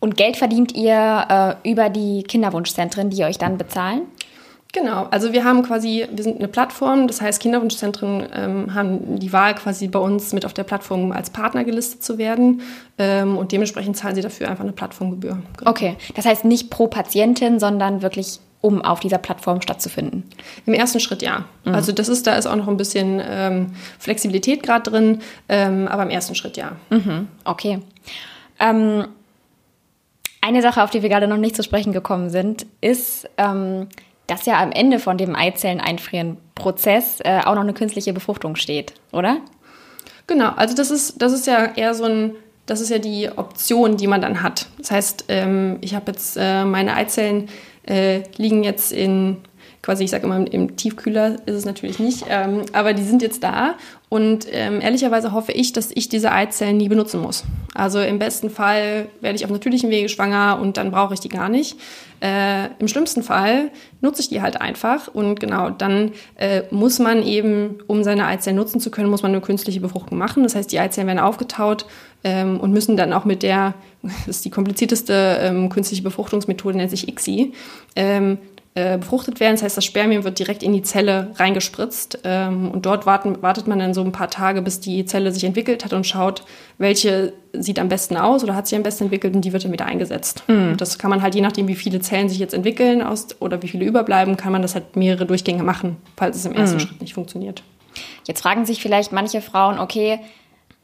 Und Geld verdient ihr äh, über die Kinderwunschzentren, die euch dann bezahlen? Genau, also wir haben quasi, wir sind eine Plattform, das heißt Kinderwunschzentren ähm, haben die Wahl quasi bei uns mit auf der Plattform als Partner gelistet zu werden ähm, und dementsprechend zahlen sie dafür einfach eine Plattformgebühr. Genau. Okay, das heißt nicht pro Patientin, sondern wirklich um auf dieser Plattform stattzufinden? Im ersten Schritt ja. Mhm. Also das ist, da ist auch noch ein bisschen ähm, Flexibilität gerade drin, ähm, aber im ersten Schritt ja. Mhm. Okay. Ähm, eine Sache, auf die wir gerade noch nicht zu sprechen gekommen sind, ist, ähm, dass ja am Ende von dem Eizellen-Einfrieren-Prozess äh, auch noch eine künstliche Befruchtung steht, oder? Genau, also das ist, das ist ja eher so ein das ist ja die Option, die man dann hat. Das heißt, ähm, ich habe jetzt äh, meine Eizellen äh, liegen jetzt in, quasi, ich sage immer, im Tiefkühler ist es natürlich nicht, ähm, aber die sind jetzt da und ähm, ehrlicherweise hoffe ich, dass ich diese Eizellen nie benutzen muss. Also im besten Fall werde ich auf natürlichem Wege schwanger und dann brauche ich die gar nicht. Äh, Im schlimmsten Fall nutze ich die halt einfach und genau, dann äh, muss man eben, um seine Eizellen nutzen zu können, muss man eine künstliche Befruchtung machen. Das heißt, die Eizellen werden aufgetaut ähm, und müssen dann auch mit der, das ist die komplizierteste ähm, künstliche Befruchtungsmethode, nennt sich ICSI, ähm, äh, befruchtet werden. Das heißt, das Spermium wird direkt in die Zelle reingespritzt ähm, und dort warten, wartet man dann so ein paar Tage, bis die Zelle sich entwickelt hat und schaut, welche sieht am besten aus oder hat sich am besten entwickelt und die wird dann wieder eingesetzt. Mhm. Das kann man halt je nachdem, wie viele Zellen sich jetzt entwickeln aus, oder wie viele überbleiben, kann man das halt mehrere Durchgänge machen, falls es im ersten mhm. Schritt nicht funktioniert. Jetzt fragen sich vielleicht manche Frauen, okay,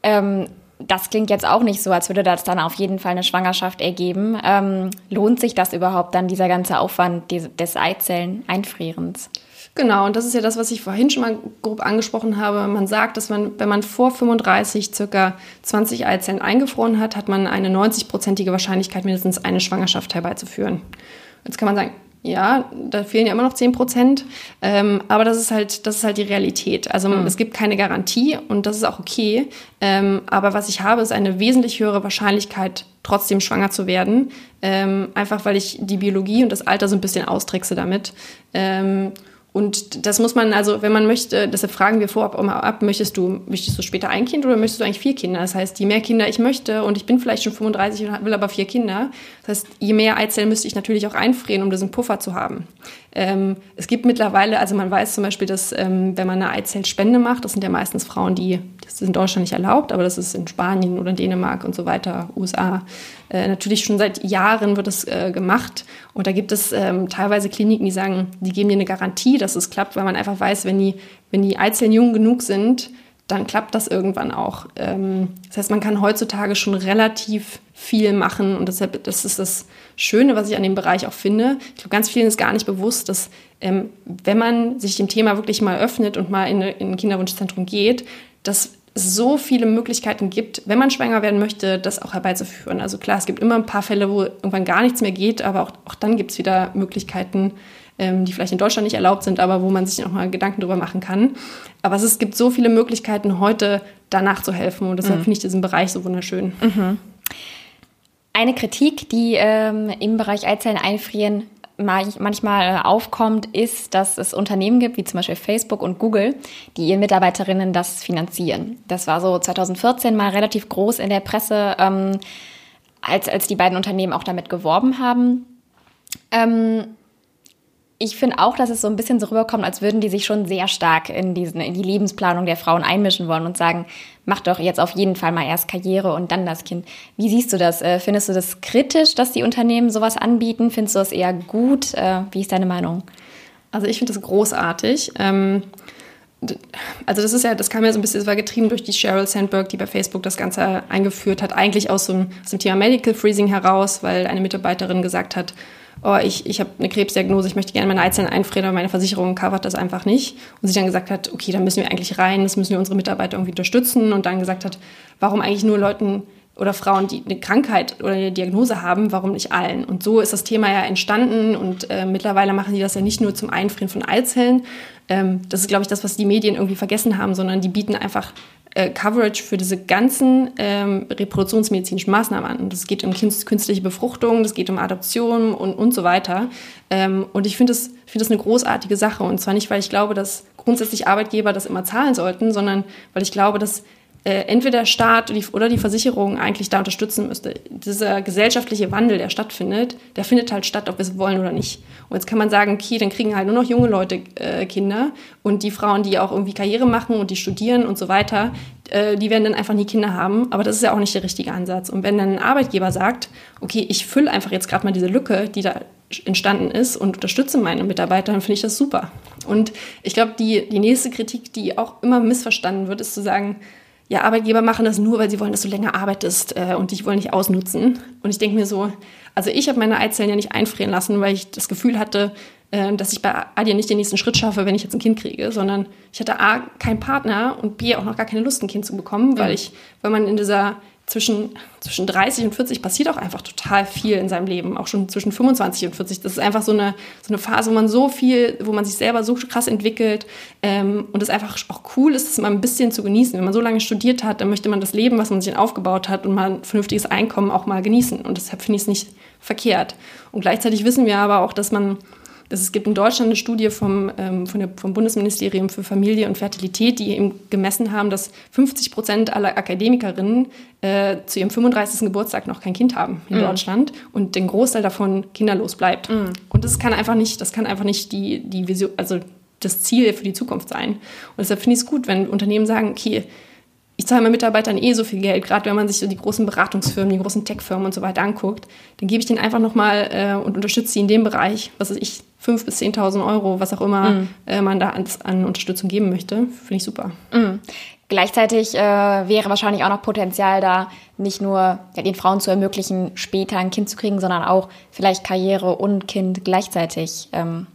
ähm, das klingt jetzt auch nicht so, als würde das dann auf jeden Fall eine Schwangerschaft ergeben. Ähm, lohnt sich das überhaupt dann, dieser ganze Aufwand des Eizellen-Einfrierens? Genau, und das ist ja das, was ich vorhin schon mal grob angesprochen habe. Man sagt, dass man, wenn man vor 35 circa 20 Eizellen eingefroren hat, hat man eine 90-prozentige Wahrscheinlichkeit, mindestens eine Schwangerschaft herbeizuführen. Jetzt kann man sagen, ja, da fehlen ja immer noch 10 Prozent. Ähm, aber das ist halt, das ist halt die Realität. Also mhm. es gibt keine Garantie und das ist auch okay. Ähm, aber was ich habe, ist eine wesentlich höhere Wahrscheinlichkeit, trotzdem schwanger zu werden. Ähm, einfach weil ich die Biologie und das Alter so ein bisschen austrickse damit. Und das muss man, also wenn man möchte, deshalb fragen wir vorab immer ab, möchtest du, möchtest du später ein Kind oder möchtest du eigentlich vier Kinder? Das heißt, je mehr Kinder ich möchte und ich bin vielleicht schon 35 und will aber vier Kinder, das heißt, je mehr Eizellen müsste ich natürlich auch einfrieren, um diesen Puffer zu haben. Ähm, es gibt mittlerweile, also man weiß zum Beispiel, dass ähm, wenn man eine Eizellspende macht, das sind ja meistens Frauen, die, das ist in Deutschland nicht erlaubt, aber das ist in Spanien oder in Dänemark und so weiter, USA, äh, natürlich schon seit Jahren wird das äh, gemacht. Und da gibt es ähm, teilweise Kliniken, die sagen, die geben dir eine Garantie, dass es klappt, weil man einfach weiß, wenn die, wenn die Eizellen jung genug sind, dann klappt das irgendwann auch. Ähm, das heißt, man kann heutzutage schon relativ viel machen und deshalb, das ist das Schöne, was ich an dem Bereich auch finde. Ich glaube, ganz vielen ist gar nicht bewusst, dass ähm, wenn man sich dem Thema wirklich mal öffnet und mal in, in ein Kinderwunschzentrum geht, dass es so viele Möglichkeiten gibt, wenn man schwanger werden möchte, das auch herbeizuführen. Also klar, es gibt immer ein paar Fälle, wo irgendwann gar nichts mehr geht, aber auch, auch dann gibt es wieder Möglichkeiten, ähm, die vielleicht in Deutschland nicht erlaubt sind, aber wo man sich noch mal Gedanken drüber machen kann. Aber es, es gibt so viele Möglichkeiten, heute danach zu helfen und deshalb mhm. finde ich diesen Bereich so wunderschön. Mhm. Eine Kritik, die ähm, im Bereich Eizellen einfrieren manchmal äh, aufkommt, ist, dass es Unternehmen gibt, wie zum Beispiel Facebook und Google, die ihren Mitarbeiterinnen das finanzieren. Das war so 2014 mal relativ groß in der Presse, ähm, als, als die beiden Unternehmen auch damit geworben haben. Ähm, ich finde auch, dass es so ein bisschen so rüberkommt, als würden die sich schon sehr stark in, diesen, in die Lebensplanung der Frauen einmischen wollen und sagen, mach doch jetzt auf jeden Fall mal erst Karriere und dann das Kind. Wie siehst du das? Äh, findest du das kritisch, dass die Unternehmen sowas anbieten? Findest du das eher gut? Äh, wie ist deine Meinung? Also ich finde das großartig. Ähm, also das ist ja, das kam ja so ein bisschen, das war getrieben durch die Sheryl Sandberg, die bei Facebook das Ganze eingeführt hat, eigentlich aus, einem, aus dem Thema Medical Freezing heraus, weil eine Mitarbeiterin gesagt hat, oh, ich, ich habe eine Krebsdiagnose, ich möchte gerne meine Eizellen einfrieren, aber meine Versicherung covert das einfach nicht. Und sie dann gesagt hat, okay, dann müssen wir eigentlich rein, das müssen wir unsere Mitarbeiter irgendwie unterstützen. Und dann gesagt hat, warum eigentlich nur Leuten oder Frauen, die eine Krankheit oder eine Diagnose haben, warum nicht allen? Und so ist das Thema ja entstanden und äh, mittlerweile machen die das ja nicht nur zum Einfrieren von Eizellen. Ähm, das ist, glaube ich, das, was die Medien irgendwie vergessen haben, sondern die bieten einfach äh, Coverage für diese ganzen ähm, reproduktionsmedizinischen Maßnahmen an. Es geht um künstliche Befruchtung, es geht um Adoption und, und so weiter. Ähm, und ich finde das, find das eine großartige Sache. Und zwar nicht, weil ich glaube, dass grundsätzlich Arbeitgeber das immer zahlen sollten, sondern weil ich glaube, dass äh, entweder der Staat oder die Versicherung eigentlich da unterstützen müsste. Dieser gesellschaftliche Wandel, der stattfindet, der findet halt statt, ob wir es wollen oder nicht. Und jetzt kann man sagen, okay, dann kriegen halt nur noch junge Leute äh, Kinder und die Frauen, die auch irgendwie Karriere machen und die studieren und so weiter, äh, die werden dann einfach nie Kinder haben. Aber das ist ja auch nicht der richtige Ansatz. Und wenn dann ein Arbeitgeber sagt, okay, ich fülle einfach jetzt gerade mal diese Lücke, die da entstanden ist und unterstütze meine Mitarbeiter, dann finde ich das super. Und ich glaube, die, die nächste Kritik, die auch immer missverstanden wird, ist zu sagen, ja, Arbeitgeber machen das nur, weil sie wollen, dass du länger arbeitest äh, und dich wollen nicht ausnutzen. Und ich denke mir so, also ich habe meine Eizellen ja nicht einfrieren lassen, weil ich das Gefühl hatte, äh, dass ich bei Adia nicht den nächsten Schritt schaffe, wenn ich jetzt ein Kind kriege, sondern ich hatte A, keinen Partner und B, auch noch gar keine Lust, ein Kind zu bekommen, weil ich, weil man in dieser zwischen, zwischen 30 und 40 passiert auch einfach total viel in seinem Leben, auch schon zwischen 25 und 40. Das ist einfach so eine, so eine Phase, wo man so viel, wo man sich selber so krass entwickelt ähm, und es einfach auch cool ist, das mal ein bisschen zu genießen. Wenn man so lange studiert hat, dann möchte man das Leben, was man sich aufgebaut hat und mal ein vernünftiges Einkommen auch mal genießen. Und deshalb finde ich es nicht verkehrt. Und gleichzeitig wissen wir aber auch, dass man es gibt in Deutschland eine Studie vom, ähm, der, vom Bundesministerium für Familie und Fertilität, die eben gemessen haben, dass 50 Prozent aller Akademikerinnen äh, zu ihrem 35. Geburtstag noch kein Kind haben in mhm. Deutschland und den Großteil davon kinderlos bleibt. Mhm. Und das kann einfach nicht, das kann einfach nicht die, die Vision, also das Ziel für die Zukunft sein. Und deshalb finde ich es gut, wenn Unternehmen sagen, okay, ich zahle meinen Mitarbeitern eh so viel Geld, gerade wenn man sich so die großen Beratungsfirmen, die großen Tech-Firmen und so weiter anguckt, dann gebe ich denen einfach nochmal äh, und unterstütze sie in dem Bereich, was weiß ich, 5.000 bis 10.000 Euro, was auch immer mm. äh, man da an, an, Unterstützung geben möchte. Finde ich super. Mm. Gleichzeitig äh, wäre wahrscheinlich auch noch Potenzial da, nicht nur ja, den Frauen zu ermöglichen, später ein Kind zu kriegen, sondern auch vielleicht Karriere und Kind gleichzeitig ähm,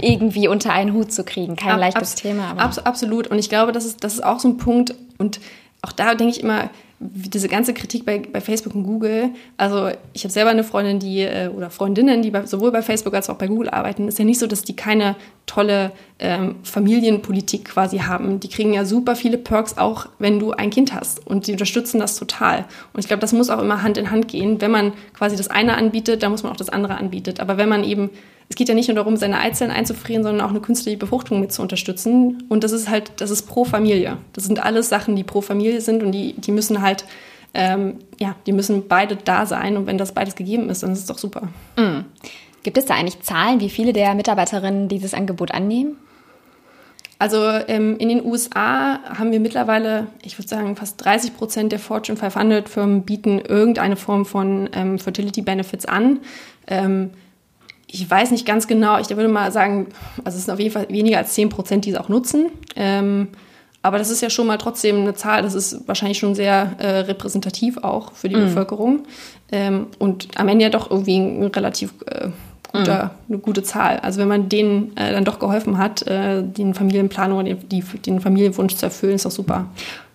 irgendwie unter einen Hut zu kriegen. Kein Ab, leichtes abs Thema. Aber. Abs absolut. Und ich glaube, das ist, das ist auch so ein Punkt. Und auch da denke ich immer, diese ganze Kritik bei, bei Facebook und Google, also ich habe selber eine Freundin, die äh, oder Freundinnen, die bei, sowohl bei Facebook als auch bei Google arbeiten, ist ja nicht so, dass die keine tolle ähm, Familienpolitik quasi haben. Die kriegen ja super viele Perks, auch wenn du ein Kind hast und die unterstützen das total. Und ich glaube, das muss auch immer Hand in Hand gehen. Wenn man quasi das eine anbietet, dann muss man auch das andere anbieten. Aber wenn man eben es geht ja nicht nur darum, seine Eizellen einzufrieren, sondern auch eine künstliche Befruchtung mit zu unterstützen. Und das ist halt, das ist pro Familie. Das sind alles Sachen, die pro Familie sind und die, die müssen halt, ähm, ja, die müssen beide da sein. Und wenn das beides gegeben ist, dann ist es doch super. Mm. Gibt es da eigentlich Zahlen, wie viele der Mitarbeiterinnen dieses Angebot annehmen? Also ähm, in den USA haben wir mittlerweile, ich würde sagen, fast 30 Prozent der Fortune 500 Firmen bieten irgendeine Form von ähm, Fertility Benefits an. Ähm, ich weiß nicht ganz genau, ich würde mal sagen, also es sind auf jeden Fall weniger als 10 Prozent, die es auch nutzen. Aber das ist ja schon mal trotzdem eine Zahl, das ist wahrscheinlich schon sehr äh, repräsentativ auch für die mhm. Bevölkerung. Ähm, und am Ende ja doch irgendwie ein relativ äh, guter, mhm. eine gute Zahl. Also wenn man denen äh, dann doch geholfen hat, äh, den Familienplanung und die, den Familienwunsch zu erfüllen, ist doch super.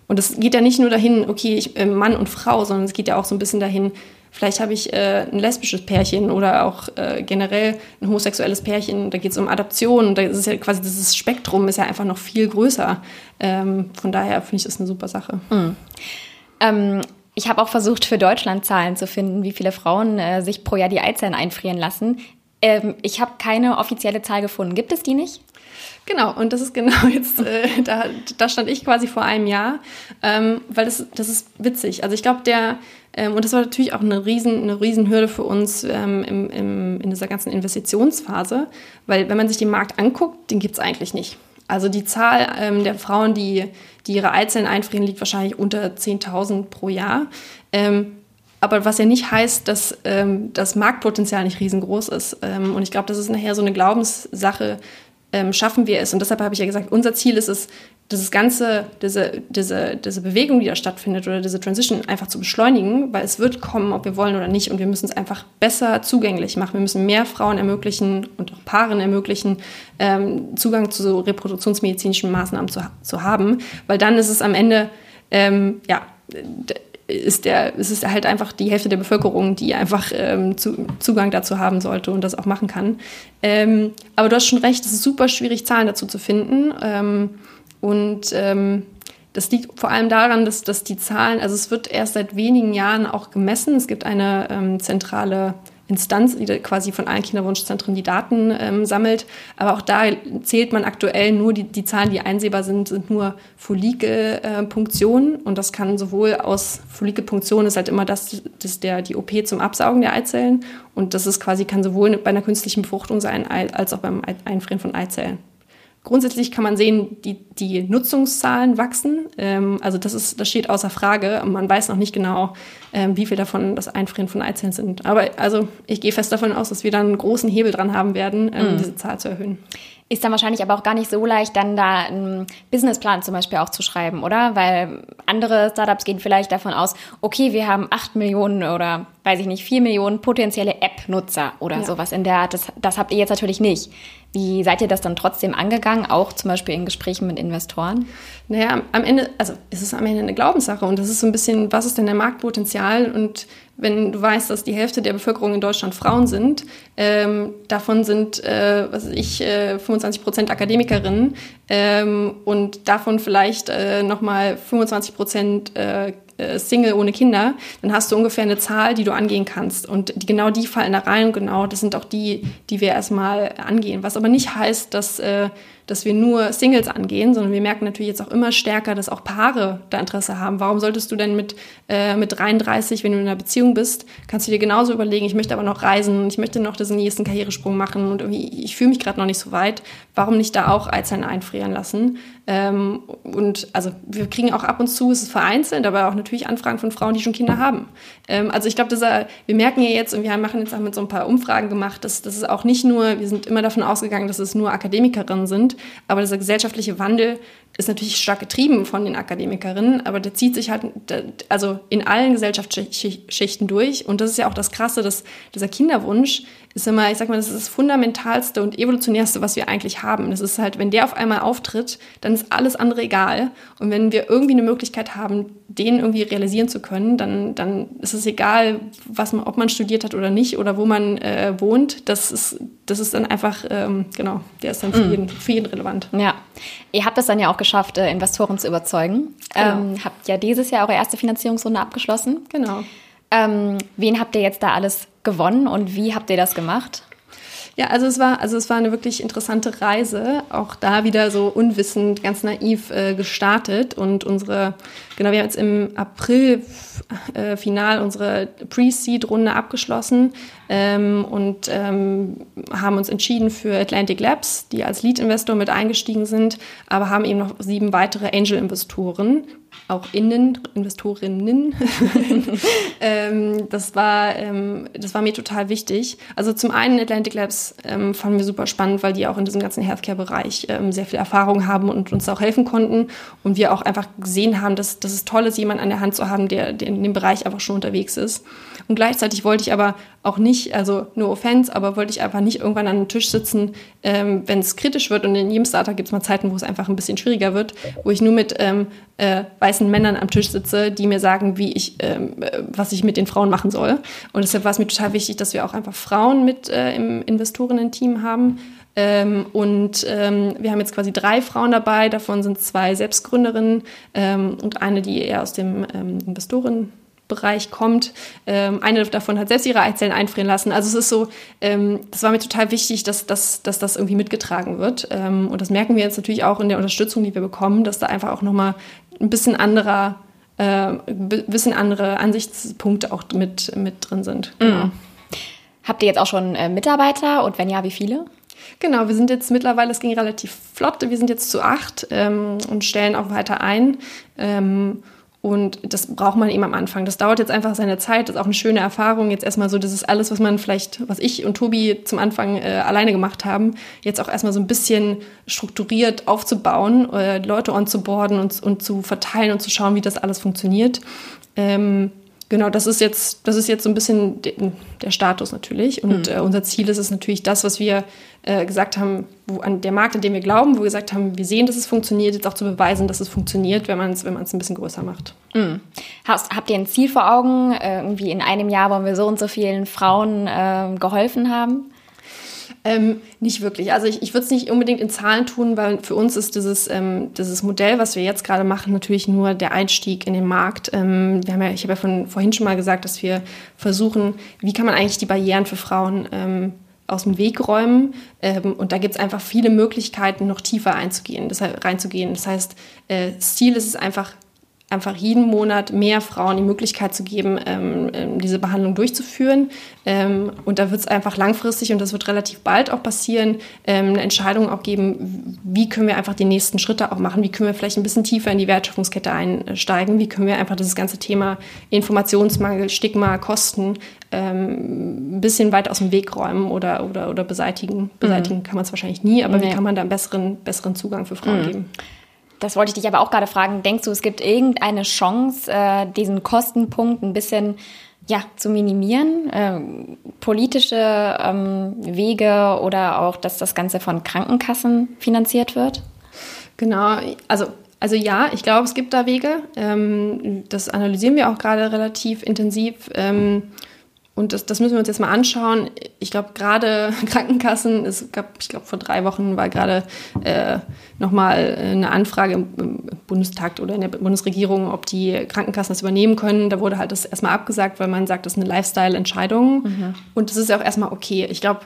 Und es geht ja nicht nur dahin, okay, ich, äh, Mann und Frau, sondern es geht ja auch so ein bisschen dahin, Vielleicht habe ich äh, ein lesbisches Pärchen oder auch äh, generell ein homosexuelles Pärchen. Da geht es um Adoption. Da ist ja quasi dieses Spektrum ist ja einfach noch viel größer. Ähm, von daher finde ich das eine super Sache. Mhm. Ähm, ich habe auch versucht, für Deutschland Zahlen zu finden, wie viele Frauen äh, sich pro Jahr die Eizellen einfrieren lassen. Ähm, ich habe keine offizielle Zahl gefunden. Gibt es die nicht? Genau, und das ist genau jetzt, äh, da, da stand ich quasi vor einem Jahr, ähm, weil das, das ist witzig. Also ich glaube, der, und das war natürlich auch eine riesen, eine riesen Hürde für uns ähm, im, im, in dieser ganzen Investitionsphase, weil wenn man sich den Markt anguckt, den gibt es eigentlich nicht. Also die Zahl ähm, der Frauen, die, die ihre Eizellen einfrieren, liegt wahrscheinlich unter 10.000 pro Jahr. Ähm, aber was ja nicht heißt, dass ähm, das Marktpotenzial nicht riesengroß ist. Ähm, und ich glaube, das ist nachher so eine Glaubenssache, ähm, schaffen wir es. Und deshalb habe ich ja gesagt, unser Ziel ist es, dieses ganze, diese, diese, diese Bewegung, die da stattfindet oder diese Transition einfach zu beschleunigen, weil es wird kommen, ob wir wollen oder nicht. Und wir müssen es einfach besser zugänglich machen. Wir müssen mehr Frauen ermöglichen und auch Paaren ermöglichen, ähm, Zugang zu so reproduktionsmedizinischen Maßnahmen zu, zu haben. Weil dann ist es am Ende, ähm, ja, ist der, ist es halt einfach die Hälfte der Bevölkerung, die einfach ähm, zu, Zugang dazu haben sollte und das auch machen kann. Ähm, aber du hast schon recht, es ist super schwierig, Zahlen dazu zu finden. Ähm, und ähm, das liegt vor allem daran, dass, dass die Zahlen, also es wird erst seit wenigen Jahren auch gemessen. Es gibt eine ähm, zentrale Instanz, die quasi von allen Kinderwunschzentren die Daten ähm, sammelt. Aber auch da zählt man aktuell nur die, die Zahlen, die einsehbar sind, sind nur Follikelpunktionen. und das kann sowohl aus Follikelpunktion ist halt immer das, das der, die OP zum Absaugen der Eizellen. Und das ist quasi, kann sowohl bei einer künstlichen Befruchtung sein, als auch beim Einfrieren von Eizellen. Grundsätzlich kann man sehen, die, die Nutzungszahlen wachsen. Ähm, also das, ist, das steht außer Frage. Man weiß noch nicht genau, ähm, wie viel davon das Einfrieren von Eizellen sind. Aber also ich gehe fest davon aus, dass wir dann einen großen Hebel dran haben werden, ähm, mhm. diese Zahl zu erhöhen. Ist dann wahrscheinlich aber auch gar nicht so leicht, dann da einen Businessplan zum Beispiel auch zu schreiben, oder? Weil andere Startups gehen vielleicht davon aus, okay, wir haben acht Millionen oder weiß ich nicht, vier Millionen potenzielle App-Nutzer oder ja. sowas in der Art. Das, das habt ihr jetzt natürlich nicht. Wie seid ihr das dann trotzdem angegangen, auch zum Beispiel in Gesprächen mit Investoren? Naja, am Ende, also ist es am Ende eine Glaubenssache und das ist so ein bisschen, was ist denn der Marktpotenzial? Und wenn du weißt, dass die Hälfte der Bevölkerung in Deutschland Frauen sind, ähm, davon sind, äh, was weiß ich, äh, 25 Prozent Akademikerinnen ähm, und davon vielleicht äh, nochmal 25 Prozent äh, äh, Single ohne Kinder, dann hast du ungefähr eine Zahl, die du angehen kannst. Und die, genau die fallen da rein genau das sind auch die, die wir erstmal angehen. Was aber nicht heißt, dass äh, dass wir nur Singles angehen, sondern wir merken natürlich jetzt auch immer stärker, dass auch Paare da Interesse haben. Warum solltest du denn mit, äh, mit 33, wenn du in einer Beziehung bist, kannst du dir genauso überlegen, ich möchte aber noch reisen, ich möchte noch diesen nächsten Karrieresprung machen und irgendwie, ich fühle mich gerade noch nicht so weit. Warum nicht da auch Eizellen einfrieren lassen? Ähm, und also wir kriegen auch ab und zu, es ist vereinzelt, aber auch natürlich Anfragen von Frauen, die schon Kinder haben. Ähm, also ich glaube, wir merken ja jetzt, und wir machen jetzt auch mit so ein paar Umfragen gemacht, dass, dass es auch nicht nur, wir sind immer davon ausgegangen, dass es nur Akademikerinnen sind, aber dieser gesellschaftliche Wandel ist natürlich stark getrieben von den Akademikerinnen, aber der zieht sich halt also in allen Gesellschaftsschichten durch. Und das ist ja auch das Krasse, dass dieser Kinderwunsch ist immer, ich sag mal, das ist das fundamentalste und evolutionärste, was wir eigentlich haben. Das ist halt, wenn der auf einmal auftritt, dann ist alles andere egal. Und wenn wir irgendwie eine Möglichkeit haben, den irgendwie realisieren zu können, dann, dann ist es egal, was man, ob man studiert hat oder nicht oder wo man äh, wohnt. Das ist, das ist dann einfach, ähm, genau, der ist dann für, mm. jeden, für jeden relevant. Ja. Ihr habt es dann ja auch geschafft, äh, Investoren zu überzeugen. Genau. Ähm, habt ja dieses Jahr eure erste Finanzierungsrunde abgeschlossen. Genau. Ähm, wen habt ihr jetzt da alles gewonnen und wie habt ihr das gemacht? Ja, also es war, also es war eine wirklich interessante Reise. Auch da wieder so unwissend, ganz naiv äh, gestartet. Und unsere, genau, wir haben jetzt im April äh, final unsere Pre-Seed-Runde abgeschlossen ähm, und ähm, haben uns entschieden für Atlantic Labs, die als Lead-Investor mit eingestiegen sind, aber haben eben noch sieben weitere Angel-Investoren auch Innen, Investorinnen. ähm, das, war, ähm, das war mir total wichtig. Also zum einen Atlantic Labs ähm, fanden wir super spannend, weil die auch in diesem ganzen Healthcare-Bereich ähm, sehr viel Erfahrung haben und uns auch helfen konnten. Und wir auch einfach gesehen haben, dass, dass es toll ist, jemanden an der Hand zu haben, der, der in dem Bereich einfach schon unterwegs ist. Und gleichzeitig wollte ich aber auch nicht, also no offense, aber wollte ich einfach nicht irgendwann an einem Tisch sitzen, ähm, wenn es kritisch wird. Und in jedem Startup gibt es mal Zeiten, wo es einfach ein bisschen schwieriger wird, wo ich nur mit ähm, äh, weißen Männern am Tisch sitze, die mir sagen, wie ich, ähm, äh, was ich mit den Frauen machen soll. Und deshalb war es mir total wichtig, dass wir auch einfach Frauen mit äh, im Investorinnen-Team haben. Ähm, und ähm, wir haben jetzt quasi drei Frauen dabei, davon sind zwei Selbstgründerinnen ähm, und eine, die eher aus dem ähm, Investoren Bereich kommt. Ähm, eine davon hat selbst ihre Eizellen einfrieren lassen. Also es ist so, ähm, das war mir total wichtig, dass, dass, dass das irgendwie mitgetragen wird. Ähm, und das merken wir jetzt natürlich auch in der Unterstützung, die wir bekommen, dass da einfach auch nochmal ein bisschen anderer, äh, bisschen andere Ansichtspunkte auch mit, mit drin sind. Genau. Mhm. Habt ihr jetzt auch schon äh, Mitarbeiter und wenn ja, wie viele? Genau, wir sind jetzt mittlerweile, es ging relativ flott, wir sind jetzt zu acht ähm, und stellen auch weiter ein. Ähm, und das braucht man eben am Anfang. Das dauert jetzt einfach seine Zeit. Das ist auch eine schöne Erfahrung. Jetzt erstmal so, das ist alles, was man vielleicht, was ich und Tobi zum Anfang äh, alleine gemacht haben, jetzt auch erstmal so ein bisschen strukturiert aufzubauen, äh, Leute onzuboarden und, und zu verteilen und zu schauen, wie das alles funktioniert. Ähm, genau, das ist jetzt, das ist jetzt so ein bisschen de, der Status natürlich. Und mhm. äh, unser Ziel ist es natürlich das, was wir äh, gesagt haben, wo an der Markt, an dem wir glauben, wo wir gesagt haben, wir sehen, dass es funktioniert, jetzt auch zu beweisen, dass es funktioniert, wenn man es wenn ein bisschen größer macht. Mhm. Hast, habt ihr ein Ziel vor Augen? Äh, irgendwie in einem Jahr wollen wir so und so vielen Frauen äh, geholfen haben? Ähm, nicht wirklich. Also ich, ich würde es nicht unbedingt in Zahlen tun, weil für uns ist dieses, ähm, dieses Modell, was wir jetzt gerade machen, natürlich nur der Einstieg in den Markt. Ähm, wir haben ja, ich habe ja von, vorhin schon mal gesagt, dass wir versuchen, wie kann man eigentlich die Barrieren für Frauen ähm, aus dem Weg räumen. Ähm, und da gibt es einfach viele Möglichkeiten, noch tiefer einzugehen, das, reinzugehen. Das heißt, äh, Ziel ist es einfach, einfach jeden Monat mehr Frauen die Möglichkeit zu geben, ähm, ähm, diese Behandlung durchzuführen. Ähm, und da wird es einfach langfristig, und das wird relativ bald auch passieren, ähm, eine Entscheidung auch geben, wie können wir einfach die nächsten Schritte auch machen, wie können wir vielleicht ein bisschen tiefer in die Wertschöpfungskette einsteigen, wie können wir einfach dieses ganze Thema Informationsmangel, Stigma, Kosten ähm, ein bisschen weit aus dem Weg räumen oder, oder, oder beseitigen. Beseitigen mhm. kann man es wahrscheinlich nie, aber nee. wie kann man da einen besseren, besseren Zugang für Frauen mhm. geben? Das wollte ich dich aber auch gerade fragen. Denkst du, es gibt irgendeine Chance, äh, diesen Kostenpunkt ein bisschen ja, zu minimieren? Äh, politische ähm, Wege oder auch, dass das Ganze von Krankenkassen finanziert wird? Genau, also also ja, ich glaube, es gibt da Wege. Ähm, das analysieren wir auch gerade relativ intensiv. Und das, das müssen wir uns jetzt mal anschauen. Ich glaube, gerade Krankenkassen, es gab, ich glaube, vor drei Wochen war gerade äh, nochmal eine Anfrage im Bundestag oder in der Bundesregierung, ob die Krankenkassen das übernehmen können. Da wurde halt das erstmal abgesagt, weil man sagt, das ist eine Lifestyle-Entscheidung. Mhm. Und das ist ja auch erstmal okay. Ich glaube,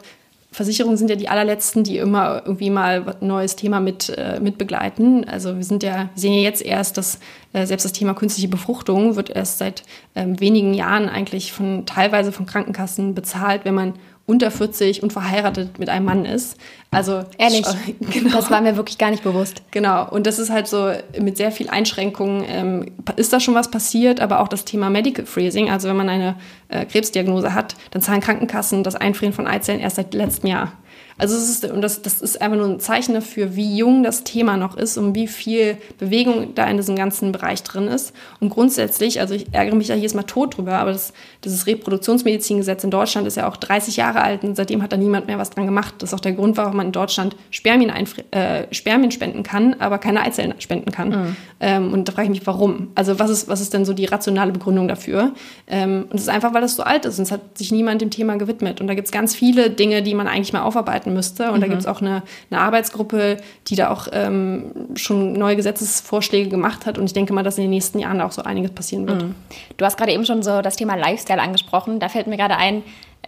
Versicherungen sind ja die allerletzten, die immer irgendwie mal ein neues Thema mit, äh, mit begleiten. Also wir sind ja, wir sehen ja jetzt erst, dass äh, selbst das Thema künstliche Befruchtung wird erst seit ähm, wenigen Jahren eigentlich von teilweise von Krankenkassen bezahlt, wenn man unter 40 und verheiratet mit einem Mann ist. Also ehrlich, genau. das war mir wirklich gar nicht bewusst. Genau. Und das ist halt so mit sehr viel Einschränkungen ähm, ist da schon was passiert, aber auch das Thema Medical Freezing, also wenn man eine äh, Krebsdiagnose hat, dann zahlen Krankenkassen das Einfrieren von Eizellen erst seit letztem Jahr. Also es ist, und das, das ist einfach nur ein Zeichen dafür, wie jung das Thema noch ist und wie viel Bewegung da in diesem ganzen Bereich drin ist. Und grundsätzlich, also ich ärgere mich da jedes Mal tot drüber, aber das, dieses Reproduktionsmedizingesetz in Deutschland ist ja auch 30 Jahre alt und seitdem hat da niemand mehr was dran gemacht. Das ist auch der Grund, warum man in Deutschland Spermien, äh, Spermien spenden kann, aber keine Eizellen spenden kann. Mhm. Ähm, und da frage ich mich, warum? Also was ist, was ist denn so die rationale Begründung dafür? Ähm, und es ist einfach, weil das so alt ist und es hat sich niemand dem Thema gewidmet. Und da gibt es ganz viele Dinge, die man eigentlich mal aufarbeiten arbeiten müsste. Und mhm. da gibt es auch eine, eine, Arbeitsgruppe, die da auch ähm, schon neue Gesetzesvorschläge gemacht hat. Und ich denke mal, dass in den nächsten Jahren auch so einiges passieren wird. Mhm. Du hast gerade eben schon so das Thema Lifestyle angesprochen. Da fällt mir gerade ein,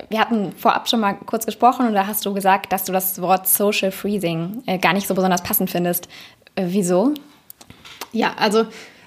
Wir hatten vorab schon mal kurz gesprochen und da hast du gesagt, dass du das Wort Social Freezing äh, gar nicht so besonders passend findest. Äh, wieso? Ja, also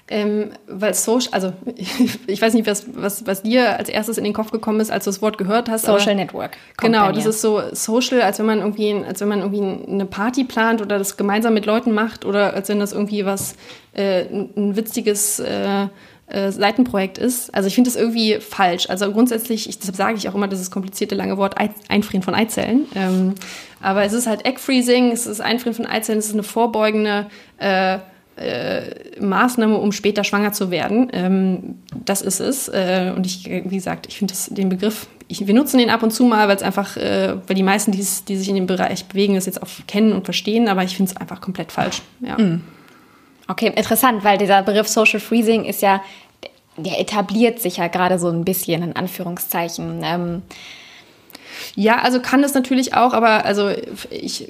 ähm, weil Social, also ich weiß nicht, was, was, was dir als erstes in den Kopf gekommen ist, als du das Wort gehört hast. Social Network. Genau, das ist so Social, als wenn man irgendwie, als wenn man irgendwie eine Party plant oder das gemeinsam mit Leuten macht oder als wenn das irgendwie was äh, ein witziges äh, äh, Seitenprojekt ist. Also ich finde das irgendwie falsch. Also grundsätzlich, ich, deshalb sage ich auch immer dieses komplizierte lange Wort Einfrieren von Eizellen. Ähm, aber es ist halt Egg Freezing, es ist Einfrieren von Eizellen, es ist eine vorbeugende äh, äh, Maßnahme, um später schwanger zu werden. Ähm, das ist es. Äh, und ich, wie gesagt, ich finde den Begriff, ich, wir nutzen den ab und zu mal, weil es einfach, äh, weil die meisten, die sich in dem Bereich bewegen, das jetzt auch kennen und verstehen, aber ich finde es einfach komplett falsch. Ja. Mm. Okay, interessant, weil dieser Begriff Social Freezing ist ja, der etabliert sich ja gerade so ein bisschen in Anführungszeichen. Ähm, ja, also kann das natürlich auch, aber also ich,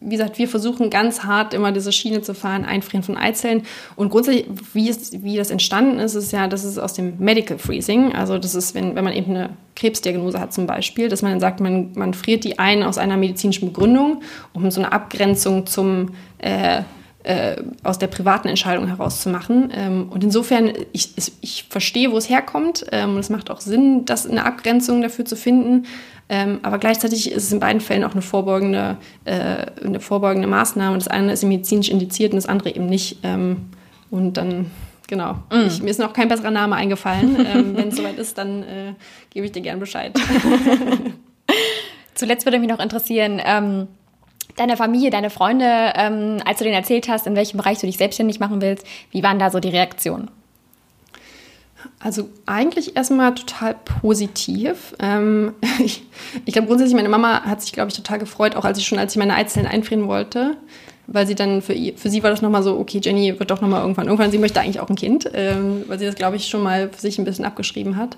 wie gesagt, wir versuchen ganz hart immer diese Schiene zu fahren, Einfrieren von Eizellen. Und grundsätzlich, wie, es, wie das entstanden ist, ist ja, das ist aus dem Medical Freezing. Also das ist, wenn, wenn man eben eine Krebsdiagnose hat zum Beispiel, dass man dann sagt, man, man friert die ein aus einer medizinischen Begründung, um so eine Abgrenzung zum äh, äh, aus der privaten Entscheidung herauszumachen. Ähm, und insofern, ich, ich verstehe, wo es herkommt. Ähm, und es macht auch Sinn, das eine Abgrenzung dafür zu finden. Ähm, aber gleichzeitig ist es in beiden Fällen auch eine vorbeugende, äh, eine vorbeugende Maßnahme. Das eine ist medizinisch indiziert und das andere eben nicht. Ähm, und dann, genau, mm. ich, mir ist noch kein besserer Name eingefallen. ähm, Wenn es soweit ist, dann äh, gebe ich dir gern Bescheid. Zuletzt würde mich noch interessieren, ähm, deine Familie, deine Freunde, ähm, als du denen erzählt hast, in welchem Bereich du dich selbstständig machen willst, wie waren da so die Reaktionen? Also eigentlich erstmal total positiv. Ähm, ich, ich glaube grundsätzlich, meine Mama hat sich, glaube ich, total gefreut, auch als ich schon, als ich meine Eizellen einfrieren wollte, weil sie dann für, für sie war das nochmal so, okay, Jenny wird doch nochmal irgendwann, irgendwann, sie möchte eigentlich auch ein Kind, ähm, weil sie das, glaube ich, schon mal für sich ein bisschen abgeschrieben hat.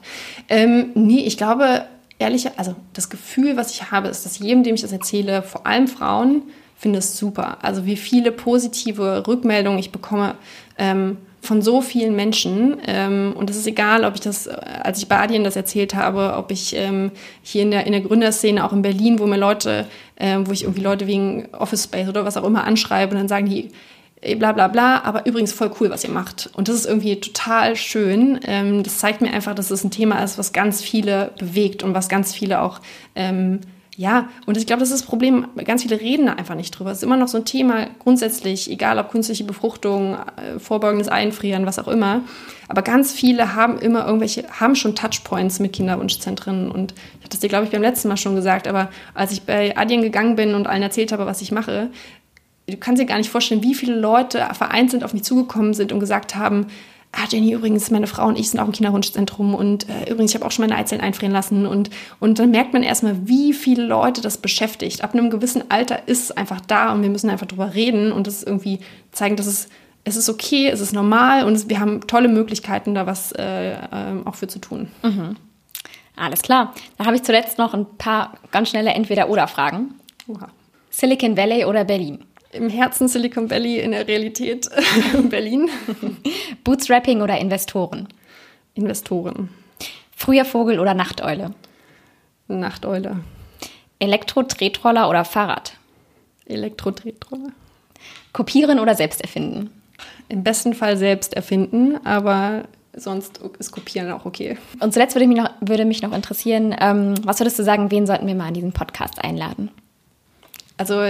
Ähm, nee, ich glaube, ehrlich, also das Gefühl, was ich habe, ist, dass jedem, dem ich das erzähle, vor allem Frauen, finde es super. Also wie viele positive Rückmeldungen ich bekomme, ähm, von so vielen Menschen. Ähm, und es ist egal, ob ich das, äh, als ich bei Adien das erzählt habe, ob ich ähm, hier in der, in der Gründerszene, auch in Berlin, wo mir Leute, äh, wo ich irgendwie Leute wegen Office Space oder was auch immer anschreibe und dann sagen die, bla bla bla, aber übrigens voll cool, was ihr macht. Und das ist irgendwie total schön. Ähm, das zeigt mir einfach, dass es ein Thema ist, was ganz viele bewegt und was ganz viele auch ähm, ja, und ich glaube, das ist das Problem. Ganz viele reden da einfach nicht drüber. Es ist immer noch so ein Thema grundsätzlich, egal ob künstliche Befruchtung, äh, vorbeugendes Einfrieren, was auch immer. Aber ganz viele haben immer irgendwelche, haben schon Touchpoints mit Kinderwunschzentren. Und ich hatte das dir, glaube ich, beim letzten Mal schon gesagt, aber als ich bei Adyen gegangen bin und allen erzählt habe, was ich mache, du kannst dir gar nicht vorstellen, wie viele Leute vereinzelt auf mich zugekommen sind und gesagt haben, ah, Jenny, übrigens, meine Frau und ich sind auch im Kinderwunschzentrum und äh, übrigens, ich habe auch schon meine Eizellen einfrieren lassen. Und, und dann merkt man erstmal, wie viele Leute das beschäftigt. Ab einem gewissen Alter ist es einfach da und wir müssen einfach drüber reden und das irgendwie zeigen, dass es, es ist okay, es ist normal und es, wir haben tolle Möglichkeiten, da was äh, äh, auch für zu tun. Mhm. Alles klar. Dann habe ich zuletzt noch ein paar ganz schnelle Entweder-Oder-Fragen. Silicon Valley oder Berlin? Im Herzen Silicon Valley, in der Realität Berlin. Bootstrapping oder Investoren? Investoren. Früher Vogel oder Nachteule? Nachteule. Elektro-Tretroller oder Fahrrad? Elektro-Tretroller. Kopieren oder selbst erfinden? Im besten Fall selbst erfinden, aber sonst ist Kopieren auch okay. Und zuletzt würde mich noch, würde mich noch interessieren, ähm, was würdest du sagen, wen sollten wir mal in diesen Podcast einladen? Also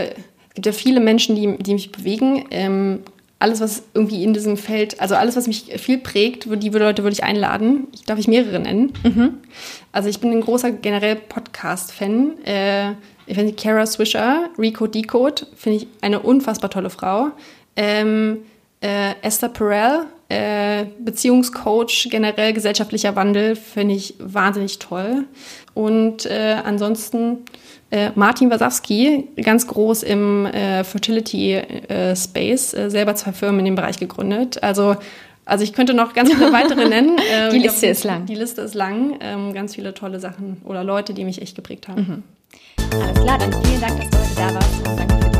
gibt ja viele Menschen, die, die mich bewegen. Ähm, alles, was irgendwie in diesem Feld, also alles, was mich viel prägt, die Leute würde ich einladen. Ich darf ich mehrere nennen. Mhm. Also ich bin ein großer generell Podcast-Fan. Äh, ich finde Kara Swisher, Recode Decode, finde ich eine unfassbar tolle Frau. Ähm, äh, Esther Perel, äh, Beziehungscoach, generell gesellschaftlicher Wandel, finde ich wahnsinnig toll. Und äh, ansonsten äh, Martin Wasowski, ganz groß im äh, Fertility äh, Space, äh, selber zwei Firmen in dem Bereich gegründet. Also, also ich könnte noch ganz viele weitere nennen. Ähm, die Liste glaub, ist lang. Die Liste ist lang. Ähm, ganz viele tolle Sachen oder Leute, die mich echt geprägt haben. Mhm. Alles klar, dann vielen Dank, dass du heute da warst danke für die